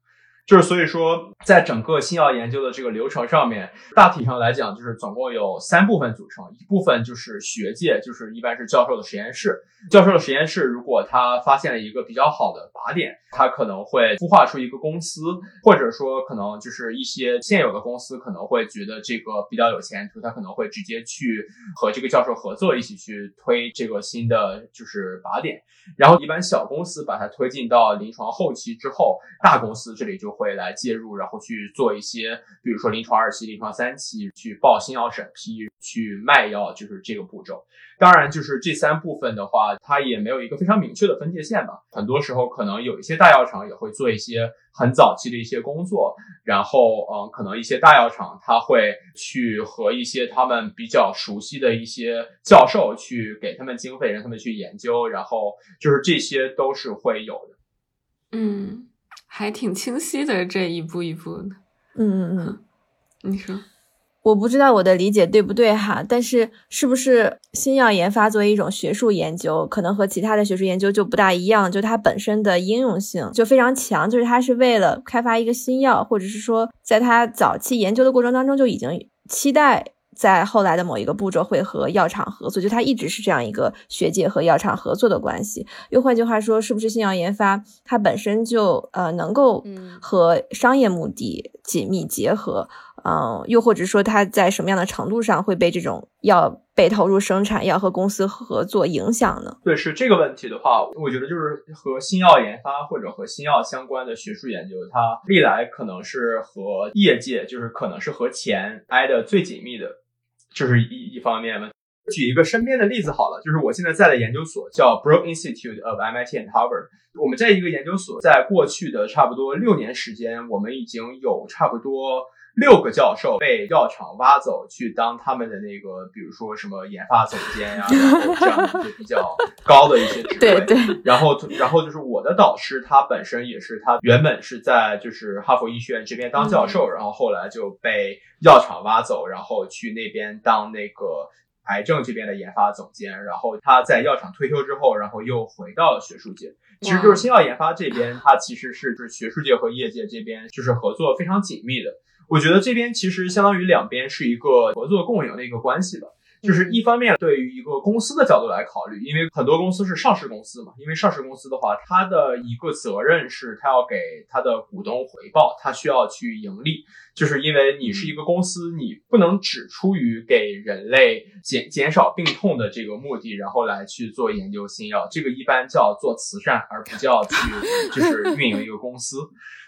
就是所以说，在整个新药研究的这个流程上面，大体上来讲，就是总共有三部分组成。一部分就是学界，就是一般是教授的实验室。教授的实验室，如果他发现了一个比较好的靶点，他可能会孵化出一个公司，或者说可能就是一些现有的公司可能会觉得这个比较有前途，他可能会直接去和这个教授合作，一起去推这个新的就是靶点。然后一般小公司把它推进到临床后期之后，大公司这里就会来介入，然后去做一些，比如说临床二期、临床三期，去报新药审批、去卖药，就是这个步骤。当然，就是这三部分的话，它也没有一个非常明确的分界线吧。很多时候，可能有一些大药厂也会做一些很早期的一些工作，然后，嗯，可能一些大药厂他会去和一些他们比较熟悉的一些教授去给他们经费，让他们去研究，然后就是这些都是会有的。嗯，还挺清晰的这一步一步的。嗯嗯嗯，你说。我不知道我的理解对不对哈，但是是不是新药研发作为一种学术研究，可能和其他的学术研究就不大一样，就它本身的应用性就非常强，就是它是为了开发一个新药，或者是说在它早期研究的过程当中就已经期待在后来的某一个步骤会和药厂合作，就它一直是这样一个学界和药厂合作的关系。又换句话说，是不是新药研发它本身就呃能够和商业目的紧密结合？嗯，又或者说它在什么样的程度上会被这种要被投入生产、要和公司合作影响呢？对，是这个问题的话，我觉得就是和新药研发或者和新药相关的学术研究，它历来可能是和业界，就是可能是和钱挨得最紧密的，就是一一方面嘛。举一个身边的例子好了，就是我现在在的研究所叫 Broad Institute of MIT and Harvard。我们在一个研究所，在过去的差不多六年时间，我们已经有差不多。六个教授被药厂挖走去当他们的那个，比如说什么研发总监呀，然后这样一些比较高的一些职位。对对。然后，然后就是我的导师，他本身也是，他原本是在就是哈佛医学院这边当教授，然后后来就被药厂挖走，然后去那边当那个癌症这边的研发总监。然后他在药厂退休之后，然后又回到了学术界。其实就是新药研发这边，它其实是就是学术界和业界这边就是合作非常紧密的。我觉得这边其实相当于两边是一个合作共赢的一个关系吧。就是一方面，对于一个公司的角度来考虑，因为很多公司是上市公司嘛，因为上市公司的话，它的一个责任是它要给它的股东回报，它需要去盈利。就是因为你是一个公司，你不能只出于给人类减减少病痛的这个目的，然后来去做研究新药，这个一般叫做慈善，而不叫去 就是运营一个公司。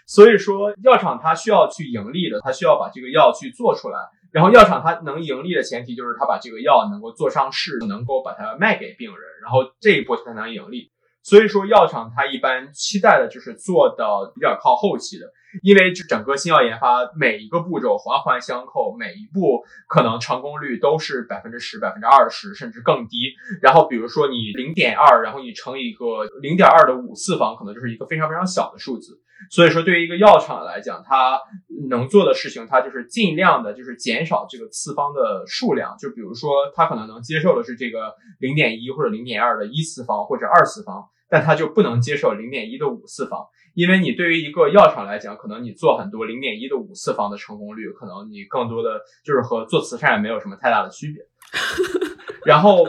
所以说，药厂它需要去盈利的，它需要把这个药去做出来。然后，药厂它能盈利的前提就是它把这个药能够做上市，能够把它卖给病人，然后这一波才能盈利。所以说药厂它一般期待的就是做到比较靠后期的。因为整个新药研发每一个步骤环环相扣，每一步可能成功率都是百分之十、百分之二十，甚至更低。然后比如说你零点二，然后你乘以一个零点二的五次方，可能就是一个非常非常小的数字。所以说，对于一个药厂来讲，它能做的事情，它就是尽量的，就是减少这个次方的数量。就比如说，它可能能接受的是这个零点一或者零点二的一次方或者二次方，但它就不能接受零点一的五次方。因为你对于一个药厂来讲，可能你做很多零点一的五次方的成功率，可能你更多的就是和做慈善没有什么太大的区别。然后，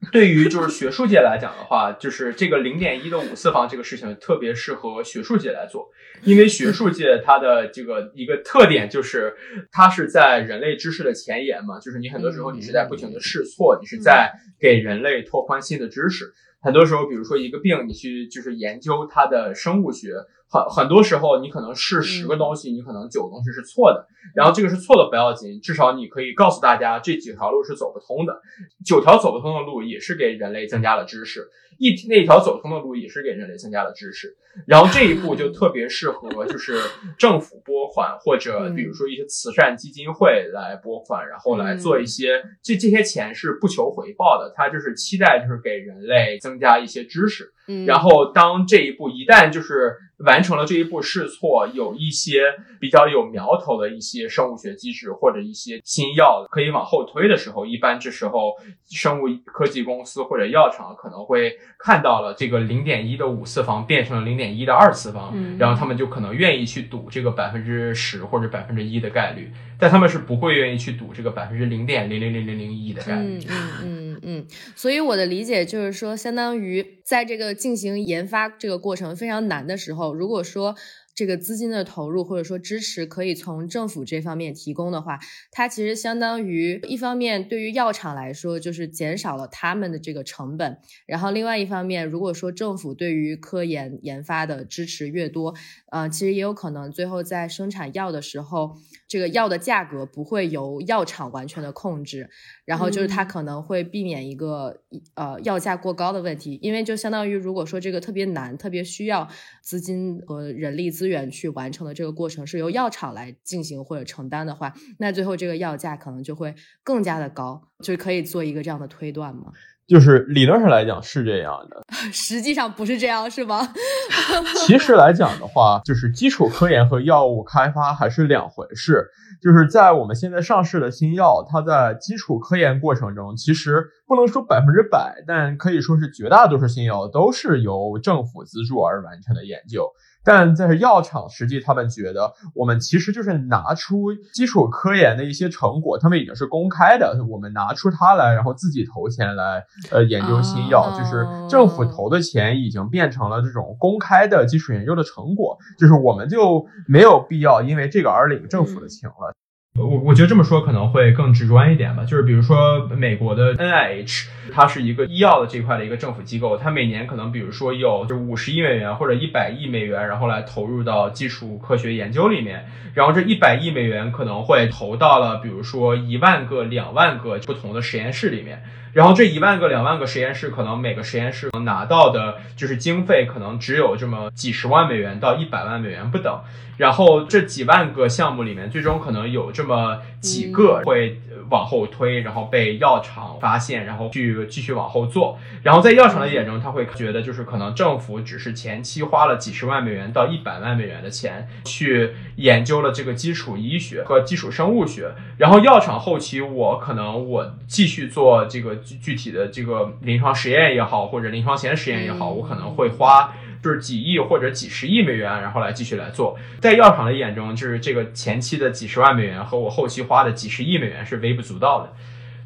对于就是学术界来讲的话，就是这个零点一的五次方这个事情特别适合学术界来做，因为学术界它的这个一个特点就是它是在人类知识的前沿嘛，就是你很多时候你是在不停的试错，你是在给人类拓宽新的知识。很多时候，比如说一个病，你去就是研究它的生物学，很很多时候你可能试十个东西，你可能九个东西是错的，然后这个是错的不要紧，至少你可以告诉大家这几条路是走不通的，九条走不通的路也是给人类增加了知识。一那条走通的路也是给人类增加了知识，然后这一步就特别适合就是政府拨款或者比如说一些慈善基金会来拨款，然后来做一些这这些钱是不求回报的，它就是期待就是给人类增加一些知识。然后当这一步一旦就是完成了这一步试错，有一些比较有苗头的一些生物学机制或者一些新药可以往后推的时候，一般这时候生物科技公司或者药厂可能会。看到了这个零点一的五次方变成了零点一的二次方，然后他们就可能愿意去赌这个百分之十或者百分之一的概率，但他们是不会愿意去赌这个百分之零点零零零零零一的概率。嗯嗯嗯嗯。所以我的理解就是说，相当于在这个进行研发这个过程非常难的时候，如果说。这个资金的投入或者说支持可以从政府这方面提供的话，它其实相当于一方面对于药厂来说就是减少了他们的这个成本，然后另外一方面，如果说政府对于科研研发的支持越多，呃，其实也有可能最后在生产药的时候，这个药的价格不会由药厂完全的控制。然后就是它可能会避免一个呃药价过高的问题，因为就相当于如果说这个特别难、特别需要资金和人力资源去完成的这个过程是由药厂来进行或者承担的话，那最后这个药价可能就会更加的高，就可以做一个这样的推断吗？就是理论上来讲是这样的，实际上不是这样，是吗？其实来讲的话，就是基础科研和药物开发还是两回事。就是在我们现在上市的新药，它在基础科研过程中，其实不能说百分之百，但可以说是绝大多数新药都是由政府资助而完成的研究。但在药厂，实际他们觉得，我们其实就是拿出基础科研的一些成果，他们已经是公开的，我们拿出它来，然后自己投钱来，呃，研究新药，就是政府投的钱已经变成了这种公开的基础研究的成果，就是我们就没有必要因为这个而领政府的情了。我我觉得这么说可能会更直观一点吧，就是比如说美国的 NIH，它是一个医药的这块的一个政府机构，它每年可能比如说有就五十亿美元或者一百亿美元，然后来投入到基础科学研究里面，然后这一百亿美元可能会投到了比如说一万个、两万个不同的实验室里面。然后这一万个、两万个实验室，可能每个实验室能拿到的就是经费，可能只有这么几十万美元到一百万美元不等。然后这几万个项目里面，最终可能有这么几个会。往后推，然后被药厂发现，然后去继续往后做。然后在药厂的眼中，他会觉得就是可能政府只是前期花了几十万美元到一百万美元的钱去研究了这个基础医学和基础生物学。然后药厂后期，我可能我继续做这个具具体的这个临床实验也好，或者临床前实验也好，我可能会花。就是几亿或者几十亿美元，然后来继续来做，在药厂的眼中，就是这个前期的几十万美元和我后期花的几十亿美元是微不足道的。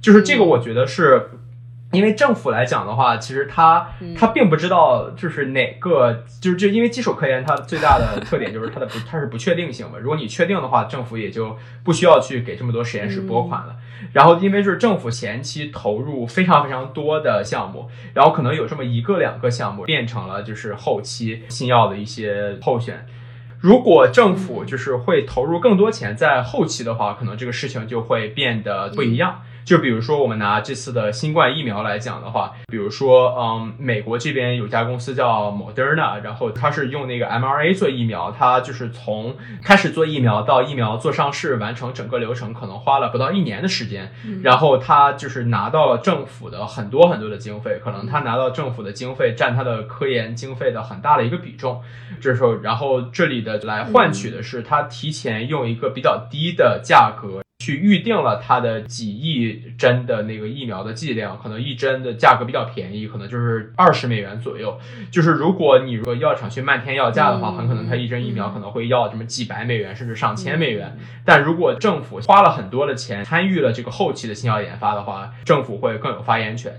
就是这个，我觉得是因为政府来讲的话，其实他他并不知道就是哪个，就是就因为基础科研它最大的特点就是它的不它是不确定性嘛。如果你确定的话，政府也就不需要去给这么多实验室拨款了。然后，因为就是政府前期投入非常非常多的项目，然后可能有这么一个两个项目变成了就是后期新药的一些候选。如果政府就是会投入更多钱在后期的话，可能这个事情就会变得不一样。就比如说，我们拿这次的新冠疫苗来讲的话，比如说，嗯，美国这边有家公司叫 Moderna，然后它是用那个 mRNA 做疫苗，它就是从开始做疫苗到疫苗做上市，完成整个流程可能花了不到一年的时间。然后它就是拿到了政府的很多很多的经费，可能它拿到政府的经费占它的科研经费的很大的一个比重。这时候，然后这里的来换取的是它提前用一个比较低的价格。去预定了它的几亿针的那个疫苗的剂量，可能一针的价格比较便宜，可能就是二十美元左右。就是如果你如果药厂去漫天要价的话，很可能它一针疫苗可能会要这么几百美元，甚至上千美元。但如果政府花了很多的钱参与了这个后期的新药研发的话，政府会更有发言权。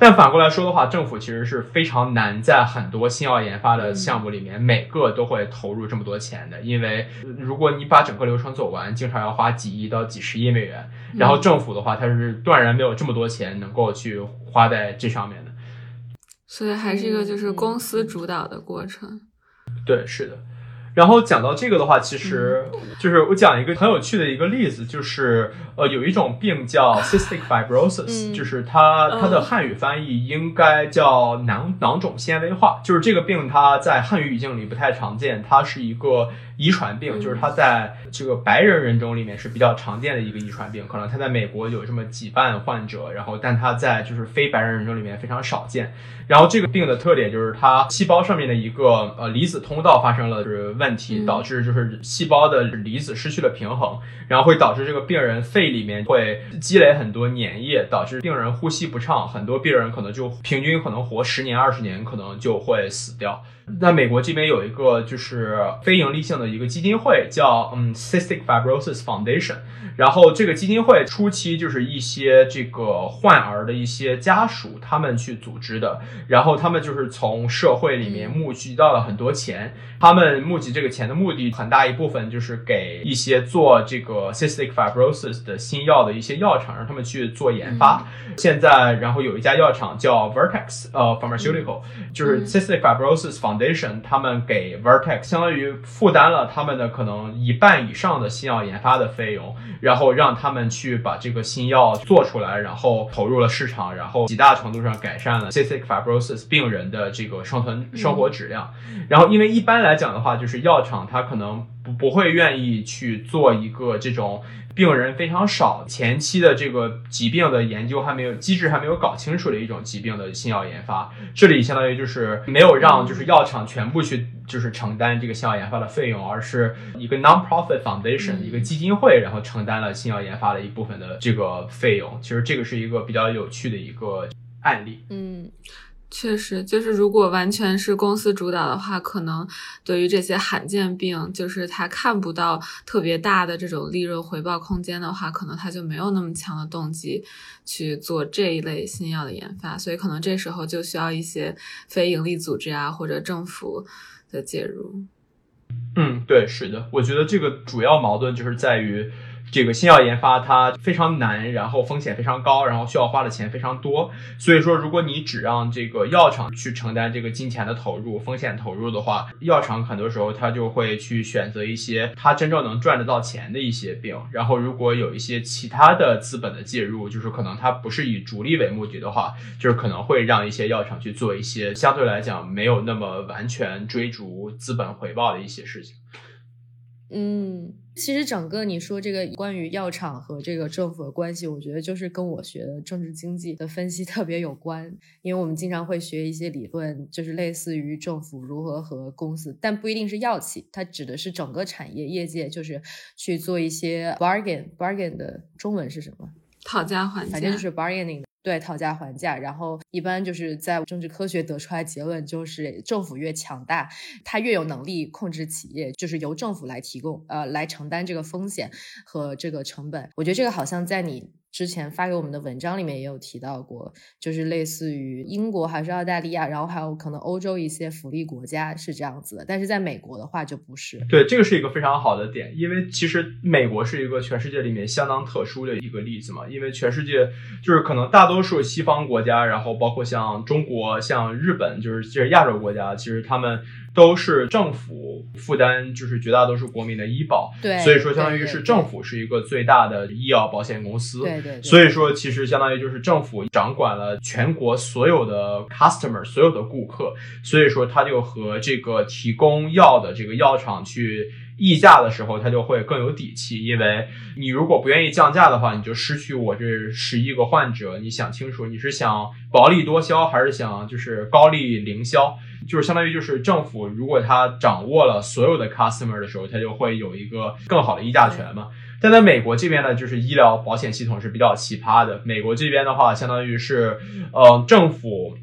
但反过来说的话，政府其实是非常难在很多新药研发的项目里面每个都会投入这么多钱的，因为如果你把整个流程走完，经常要花几亿到几十亿美元。然后政府的话，它是断然没有这么多钱能够去花在这上面的。所以还是一个就是公司主导的过程。对，是的。然后讲到这个的话，其实就是我讲一个很有趣的一个例子，就是呃，有一种病叫 cystic fibrosis，就是它它的汉语翻译应该叫囊囊肿纤维化，就是这个病它在汉语语境里不太常见，它是一个。遗传病就是它在这个白人人种里面是比较常见的一个遗传病，可能它在美国有这么几万患者，然后但它在就是非白人人种里面非常少见。然后这个病的特点就是它细胞上面的一个呃离子通道发生了就是问题，导致就是细胞的离子失去了平衡，然后会导致这个病人肺里面会积累很多粘液，导致病人呼吸不畅，很多病人可能就平均可能活十年二十年，可能就会死掉。在美国这边有一个就是非盈利性的一个基金会，叫嗯 Cystic Fibrosis Foundation。然后这个基金会初期就是一些这个患儿的一些家属他们去组织的，然后他们就是从社会里面募集到了很多钱。他们募集这个钱的目的很大一部分就是给一些做这个 Cystic Fibrosis 的新药的一些药厂，让他们去做研发。现在，然后有一家药厂叫 Vertex，呃，Pharmaceutical，就是 Cystic Fibrosis Foundation，他们给 Vertex 相当于负担了他们的可能一半以上的新药研发的费用。然后让他们去把这个新药做出来，然后投入了市场，然后极大程度上改善了 cystic fibrosis 病人的这个生存生活质量。然后，因为一般来讲的话，就是药厂它可能不不会愿意去做一个这种。病人非常少，前期的这个疾病的研究还没有机制还没有搞清楚的一种疾病的新药研发，这里相当于就是没有让就是药厂全部去就是承担这个新药研发的费用，而是一个 non-profit foundation 一个基金会，然后承担了新药研发的一部分的这个费用。其实这个是一个比较有趣的一个案例。嗯。确实，就是如果完全是公司主导的话，可能对于这些罕见病，就是他看不到特别大的这种利润回报空间的话，可能他就没有那么强的动机去做这一类新药的研发。所以，可能这时候就需要一些非营利组织啊，或者政府的介入。嗯，对，是的，我觉得这个主要矛盾就是在于。这个新药研发它非常难，然后风险非常高，然后需要花的钱非常多。所以说，如果你只让这个药厂去承担这个金钱的投入、风险投入的话，药厂很多时候他就会去选择一些他真正能赚得到钱的一些病。然后，如果有一些其他的资本的介入，就是可能它不是以逐利为目的的话，就是可能会让一些药厂去做一些相对来讲没有那么完全追逐资本回报的一些事情。嗯。其实整个你说这个关于药厂和这个政府的关系，我觉得就是跟我学的政治经济的分析特别有关。因为我们经常会学一些理论，就是类似于政府如何和公司，但不一定是药企，它指的是整个产业业界，就是去做一些 bargain。bargain 的中文是什么？讨价还价，反正就是 bargaining。对，讨价还价，然后一般就是在政治科学得出来结论，就是政府越强大，他越有能力控制企业，就是由政府来提供，呃，来承担这个风险和这个成本。我觉得这个好像在你。之前发给我们的文章里面也有提到过，就是类似于英国还是澳大利亚，然后还有可能欧洲一些福利国家是这样子的，但是在美国的话就不是。对，这个是一个非常好的点，因为其实美国是一个全世界里面相当特殊的一个例子嘛，因为全世界就是可能大多数西方国家，然后包括像中国、像日本，就是这些亚洲国家，其实他们。都是政府负担，就是绝大多数国民的医保，对，所以说相当于是政府是一个最大的医药保险公司，对对。所以说，其实相当于就是政府掌管了全国所有的 customer，所有的顾客，所以说他就和这个提供药的这个药厂去。溢价的时候，它就会更有底气，因为你如果不愿意降价的话，你就失去我这十亿个患者。你想清楚，你是想薄利多销，还是想就是高利零销？就是相当于就是政府如果他掌握了所有的 customer 的时候，他就会有一个更好的议价权嘛。但在美国这边呢，就是医疗保险系统是比较奇葩的。美国这边的话，相当于是，呃，政府。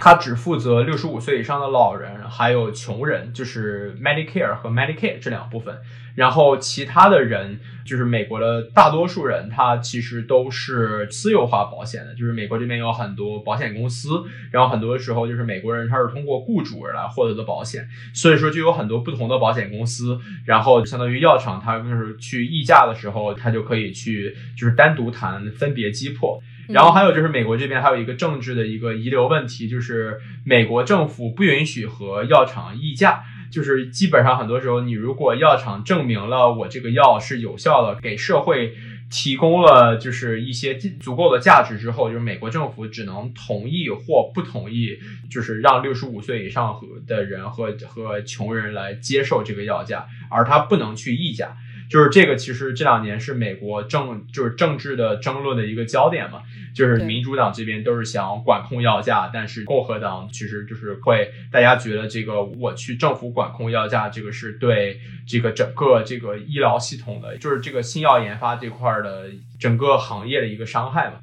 他只负责六十五岁以上的老人，还有穷人，就是 Medicare 和 Medicaid 这两部分。然后其他的人，就是美国的大多数人，他其实都是私有化保险的。就是美国这边有很多保险公司，然后很多时候就是美国人他是通过雇主来获得的保险，所以说就有很多不同的保险公司。然后相当于药厂，他就是去议价的时候，他就可以去就是单独谈，分别击破。然后还有就是美国这边还有一个政治的一个遗留问题，就是美国政府不允许和药厂议价，就是基本上很多时候你如果药厂证明了我这个药是有效的，给社会提供了就是一些足够的价值之后，就是美国政府只能同意或不同意，就是让六十五岁以上和的人和和穷人来接受这个药价，而他不能去议价。就是这个，其实这两年是美国政就是政治的争论的一个焦点嘛。就是民主党这边都是想管控药价，但是共和党其实就是会大家觉得这个我去政府管控药价，这个是对这个整个这个医疗系统的，就是这个新药研发这块的整个行业的一个伤害嘛。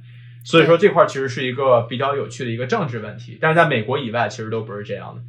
所以说这块其实是一个比较有趣的一个政治问题，但是在美国以外其实都不是这样的。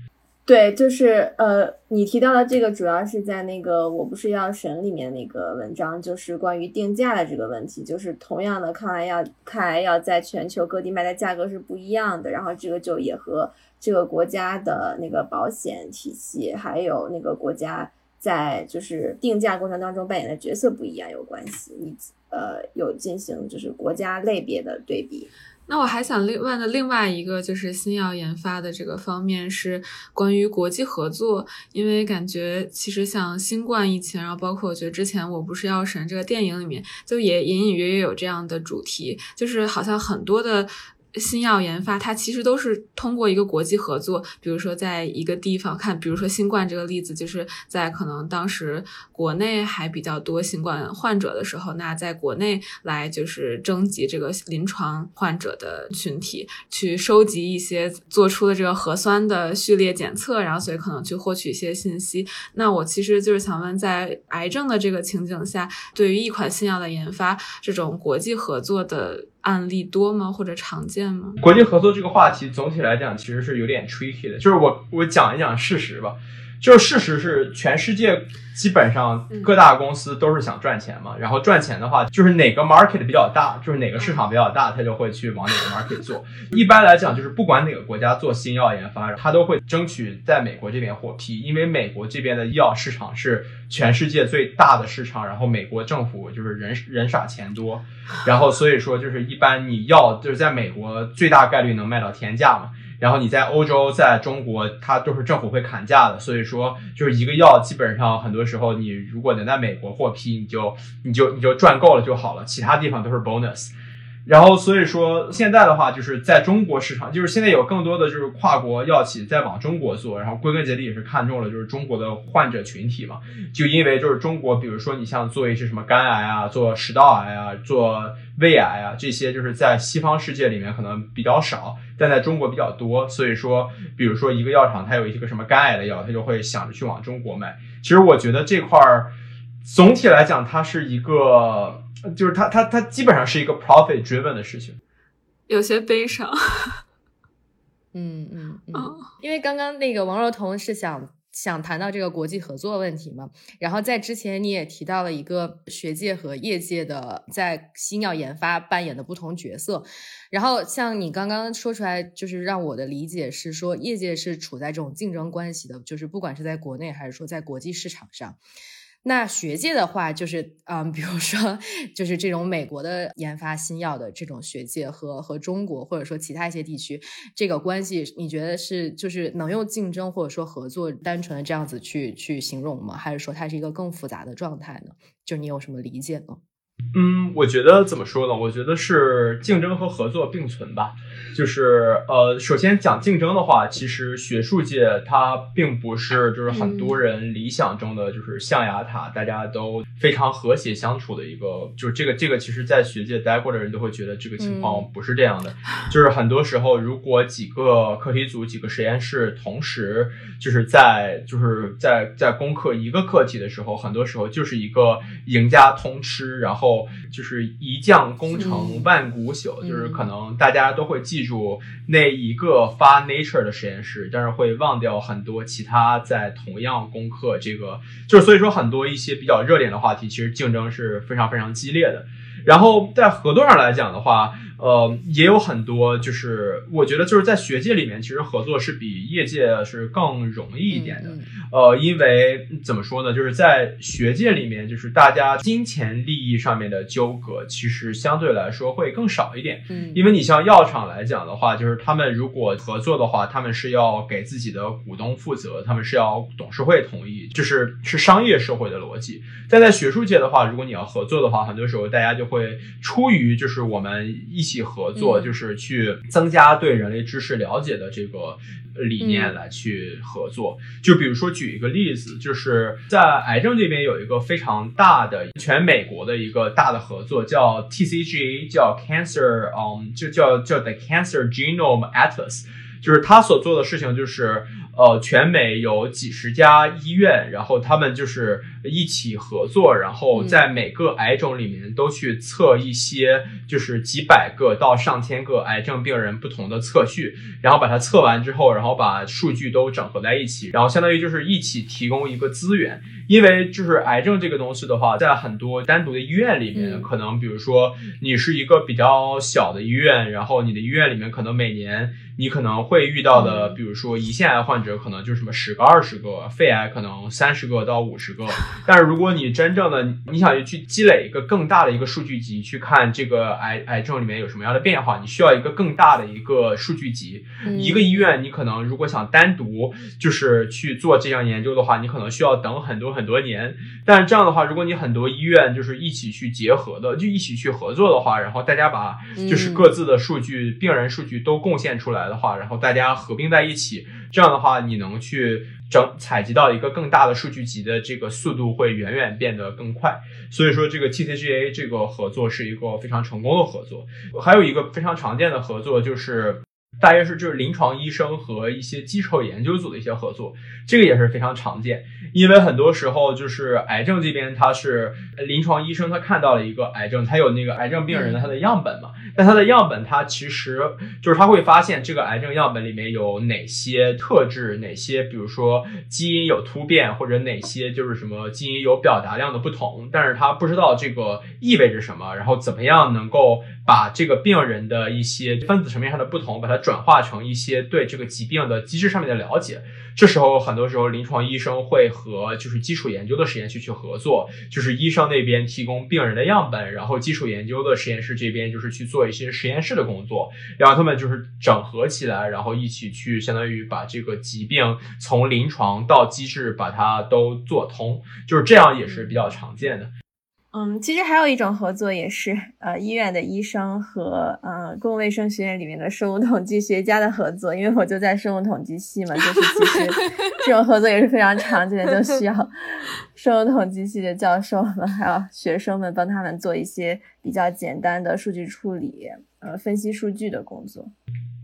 对，就是呃，你提到的这个主要是在那个《我不是药神》里面那个文章，就是关于定价的这个问题。就是同样的抗癌药，抗癌药在全球各地卖的价格是不一样的，然后这个就也和这个国家的那个保险体系，还有那个国家在就是定价过程当中扮演的角色不一样有关系。你呃有进行就是国家类别的对比。那我还想另问的另外一个就是新药研发的这个方面是关于国际合作，因为感觉其实像新冠疫情，然后包括我觉得之前我不是药神这个电影里面就也隐隐约约有这样的主题，就是好像很多的。新药研发，它其实都是通过一个国际合作，比如说在一个地方看，比如说新冠这个例子，就是在可能当时国内还比较多新冠患者的时候，那在国内来就是征集这个临床患者的群体，去收集一些做出的这个核酸的序列检测，然后所以可能去获取一些信息。那我其实就是想问，在癌症的这个情景下，对于一款新药的研发，这种国际合作的。案例多吗？或者常见吗？国际合作这个话题总体来讲其实是有点 tricky 的，就是我我讲一讲事实吧。就是事实是，全世界基本上各大公司都是想赚钱嘛。然后赚钱的话，就是哪个 market 比较大，就是哪个市场比较大，他就会去往哪个 market 做。一般来讲，就是不管哪个国家做新药研发，他都会争取在美国这边获批，因为美国这边的医药市场是全世界最大的市场。然后美国政府就是人人傻钱多，然后所以说就是一般你药就是在美国最大概率能卖到天价嘛。然后你在欧洲，在中国，它都是政府会砍价的，所以说就是一个药，基本上很多时候你如果能在美国获批，你就你就你就赚够了就好了，其他地方都是 bonus。然后所以说现在的话，就是在中国市场，就是现在有更多的就是跨国药企在往中国做，然后归根结底也是看中了就是中国的患者群体嘛，就因为就是中国，比如说你像做一些什么肝癌啊，做食道癌啊，做胃癌啊，这些就是在西方世界里面可能比较少，但在中国比较多，所以说比如说一个药厂它有一个什么肝癌的药，它就会想着去往中国卖。其实我觉得这块儿总体来讲，它是一个。就是它，它，它基本上是一个 profit driven 的事情，有些悲伤。嗯嗯嗯，因为刚刚那个王若彤是想想谈到这个国际合作问题嘛，然后在之前你也提到了一个学界和业界的在新药研发扮演的不同角色，然后像你刚刚说出来，就是让我的理解是说，业界是处在这种竞争关系的，就是不管是在国内还是说在国际市场上。那学界的话，就是嗯，比如说，就是这种美国的研发新药的这种学界和和中国或者说其他一些地区这个关系，你觉得是就是能用竞争或者说合作单纯的这样子去去形容吗？还是说它是一个更复杂的状态呢？就你有什么理解呢？嗯，我觉得怎么说呢？我觉得是竞争和合作并存吧。就是呃，首先讲竞争的话，其实学术界它并不是就是很多人理想中的就是象牙塔，大家都非常和谐相处的一个。就是这个这个，其实在学界待过的人都会觉得这个情况不是这样的。就是很多时候，如果几个课题组、几个实验室同时就是在就是在在攻克一个课题的时候，很多时候就是一个赢家通吃，然后就是一将功成万骨朽，就是可能大家都会记住。住那一个发 Nature 的实验室，但是会忘掉很多其他在同样攻克这个，就是所以说很多一些比较热点的话题，其实竞争是非常非常激烈的。然后在合作上来讲的话。呃，也有很多，就是我觉得就是在学界里面，其实合作是比业界是更容易一点的。呃，因为怎么说呢，就是在学界里面，就是大家金钱利益上面的纠葛，其实相对来说会更少一点。嗯，因为你像药厂来讲的话，就是他们如果合作的话，他们是要给自己的股东负责，他们是要董事会同意，就是是商业社会的逻辑。但在学术界的话，如果你要合作的话，很多时候大家就会出于就是我们一。一起合作就是去增加对人类知识了解的这个理念来去合作。就比如说举一个例子，就是在癌症这边有一个非常大的全美国的一个大的合作，叫 TCGA，叫 Cancer，嗯，就叫叫 The Cancer Genome Atlas，就是他所做的事情就是。呃，全美有几十家医院，然后他们就是一起合作，然后在每个癌种里面都去测一些，就是几百个到上千个癌症病人不同的测序，然后把它测完之后，然后把数据都整合在一起，然后相当于就是一起提供一个资源。因为就是癌症这个东西的话，在很多单独的医院里面，可能比如说你是一个比较小的医院，然后你的医院里面可能每年你可能会遇到的，比如说胰腺癌患者可能就什么十个、二十个，肺癌可能三十个到五十个。但是如果你真正的你想去积累一个更大的一个数据集，去看这个癌癌症里面有什么样的变化，你需要一个更大的一个数据集。一个医院你可能如果想单独就是去做这项研究的话，你可能需要等很多。很多年，但是这样的话，如果你很多医院就是一起去结合的，就一起去合作的话，然后大家把就是各自的数据、病人数据都贡献出来的话，然后大家合并在一起，这样的话，你能去整采集到一个更大的数据集的这个速度会远远变得更快。所以说，这个 TCGA 这个合作是一个非常成功的合作。还有一个非常常见的合作就是。大约是就是临床医生和一些基础研究组的一些合作，这个也是非常常见。因为很多时候就是癌症这边，他是临床医生，他看到了一个癌症，他有那个癌症病人的他的样本嘛。但他的样本，他其实就是他会发现这个癌症样本里面有哪些特质，哪些比如说基因有突变，或者哪些就是什么基因有表达量的不同，但是他不知道这个意味着什么，然后怎么样能够把这个病人的一些分子层面上的不同，把它转化成一些对这个疾病的机制上面的了解。这时候，很多时候临床医生会和就是基础研究的实验室去合作，就是医生那边提供病人的样本，然后基础研究的实验室这边就是去做一些实验室的工作，然后他们就是整合起来，然后一起去相当于把这个疾病从临床到机制把它都做通，就是这样也是比较常见的。嗯，其实还有一种合作，也是呃医院的医生和呃公共卫生学院里面的生物统计学家的合作。因为我就在生物统计系嘛，就是其实 这种合作也是非常常见的，就需要生物统计系的教授们还有学生们帮他们做一些比较简单的数据处理，呃分析数据的工作。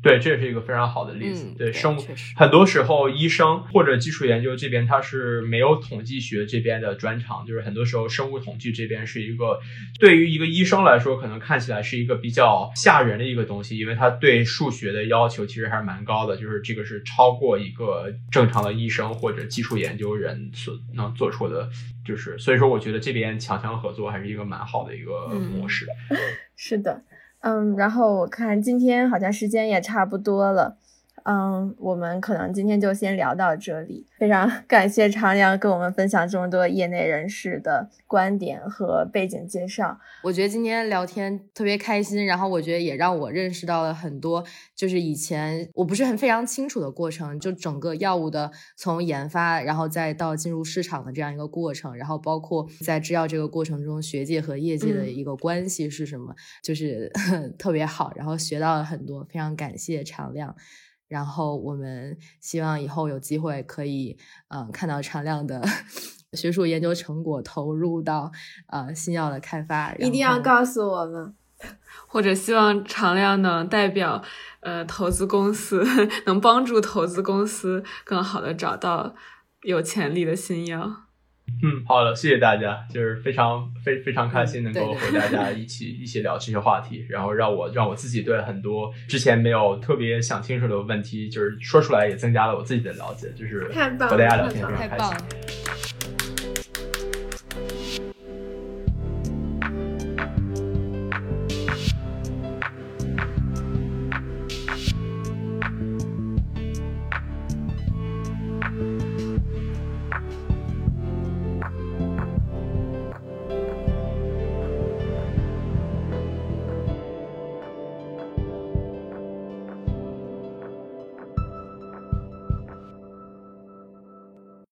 对，这也是一个非常好的例子。对生物，很多时候医生或者基础研究这边，他是没有统计学这边的专长，就是很多时候生物统计这边是一个对于一个医生来说，可能看起来是一个比较吓人的一个东西，因为他对数学的要求其实还是蛮高的，就是这个是超过一个正常的医生或者基础研究人所能做出的，就是所以说，我觉得这边强强合作还是一个蛮好的一个模式。是的。嗯，然后我看今天好像时间也差不多了，嗯，我们可能今天就先聊到这里。非常感谢常亮跟我们分享这么多业内人士的观点和背景介绍。我觉得今天聊天特别开心，然后我觉得也让我认识到了很多，就是以前我不是很非常清楚的过程，就整个药物的从研发，然后再到进入市场的这样一个过程，然后包括在制药这个过程中，学界和业界的一个关系是什么，就是 特别好，然后学到了很多，非常感谢常亮。然后我们希望以后有机会可以，嗯，看到常亮的 学术研究成果投入到呃新药的开发，一定要告诉我们，或者希望常亮能代表呃投资公司，能帮助投资公司更好的找到有潜力的新药。嗯，好了，谢谢大家，就是非常非非常开心能够和大家一起一起聊这些话题，然后让我让我自己对很多之前没有特别想清楚的问题，就是说出来也增加了我自己的了解，就是和大家聊天非常开心。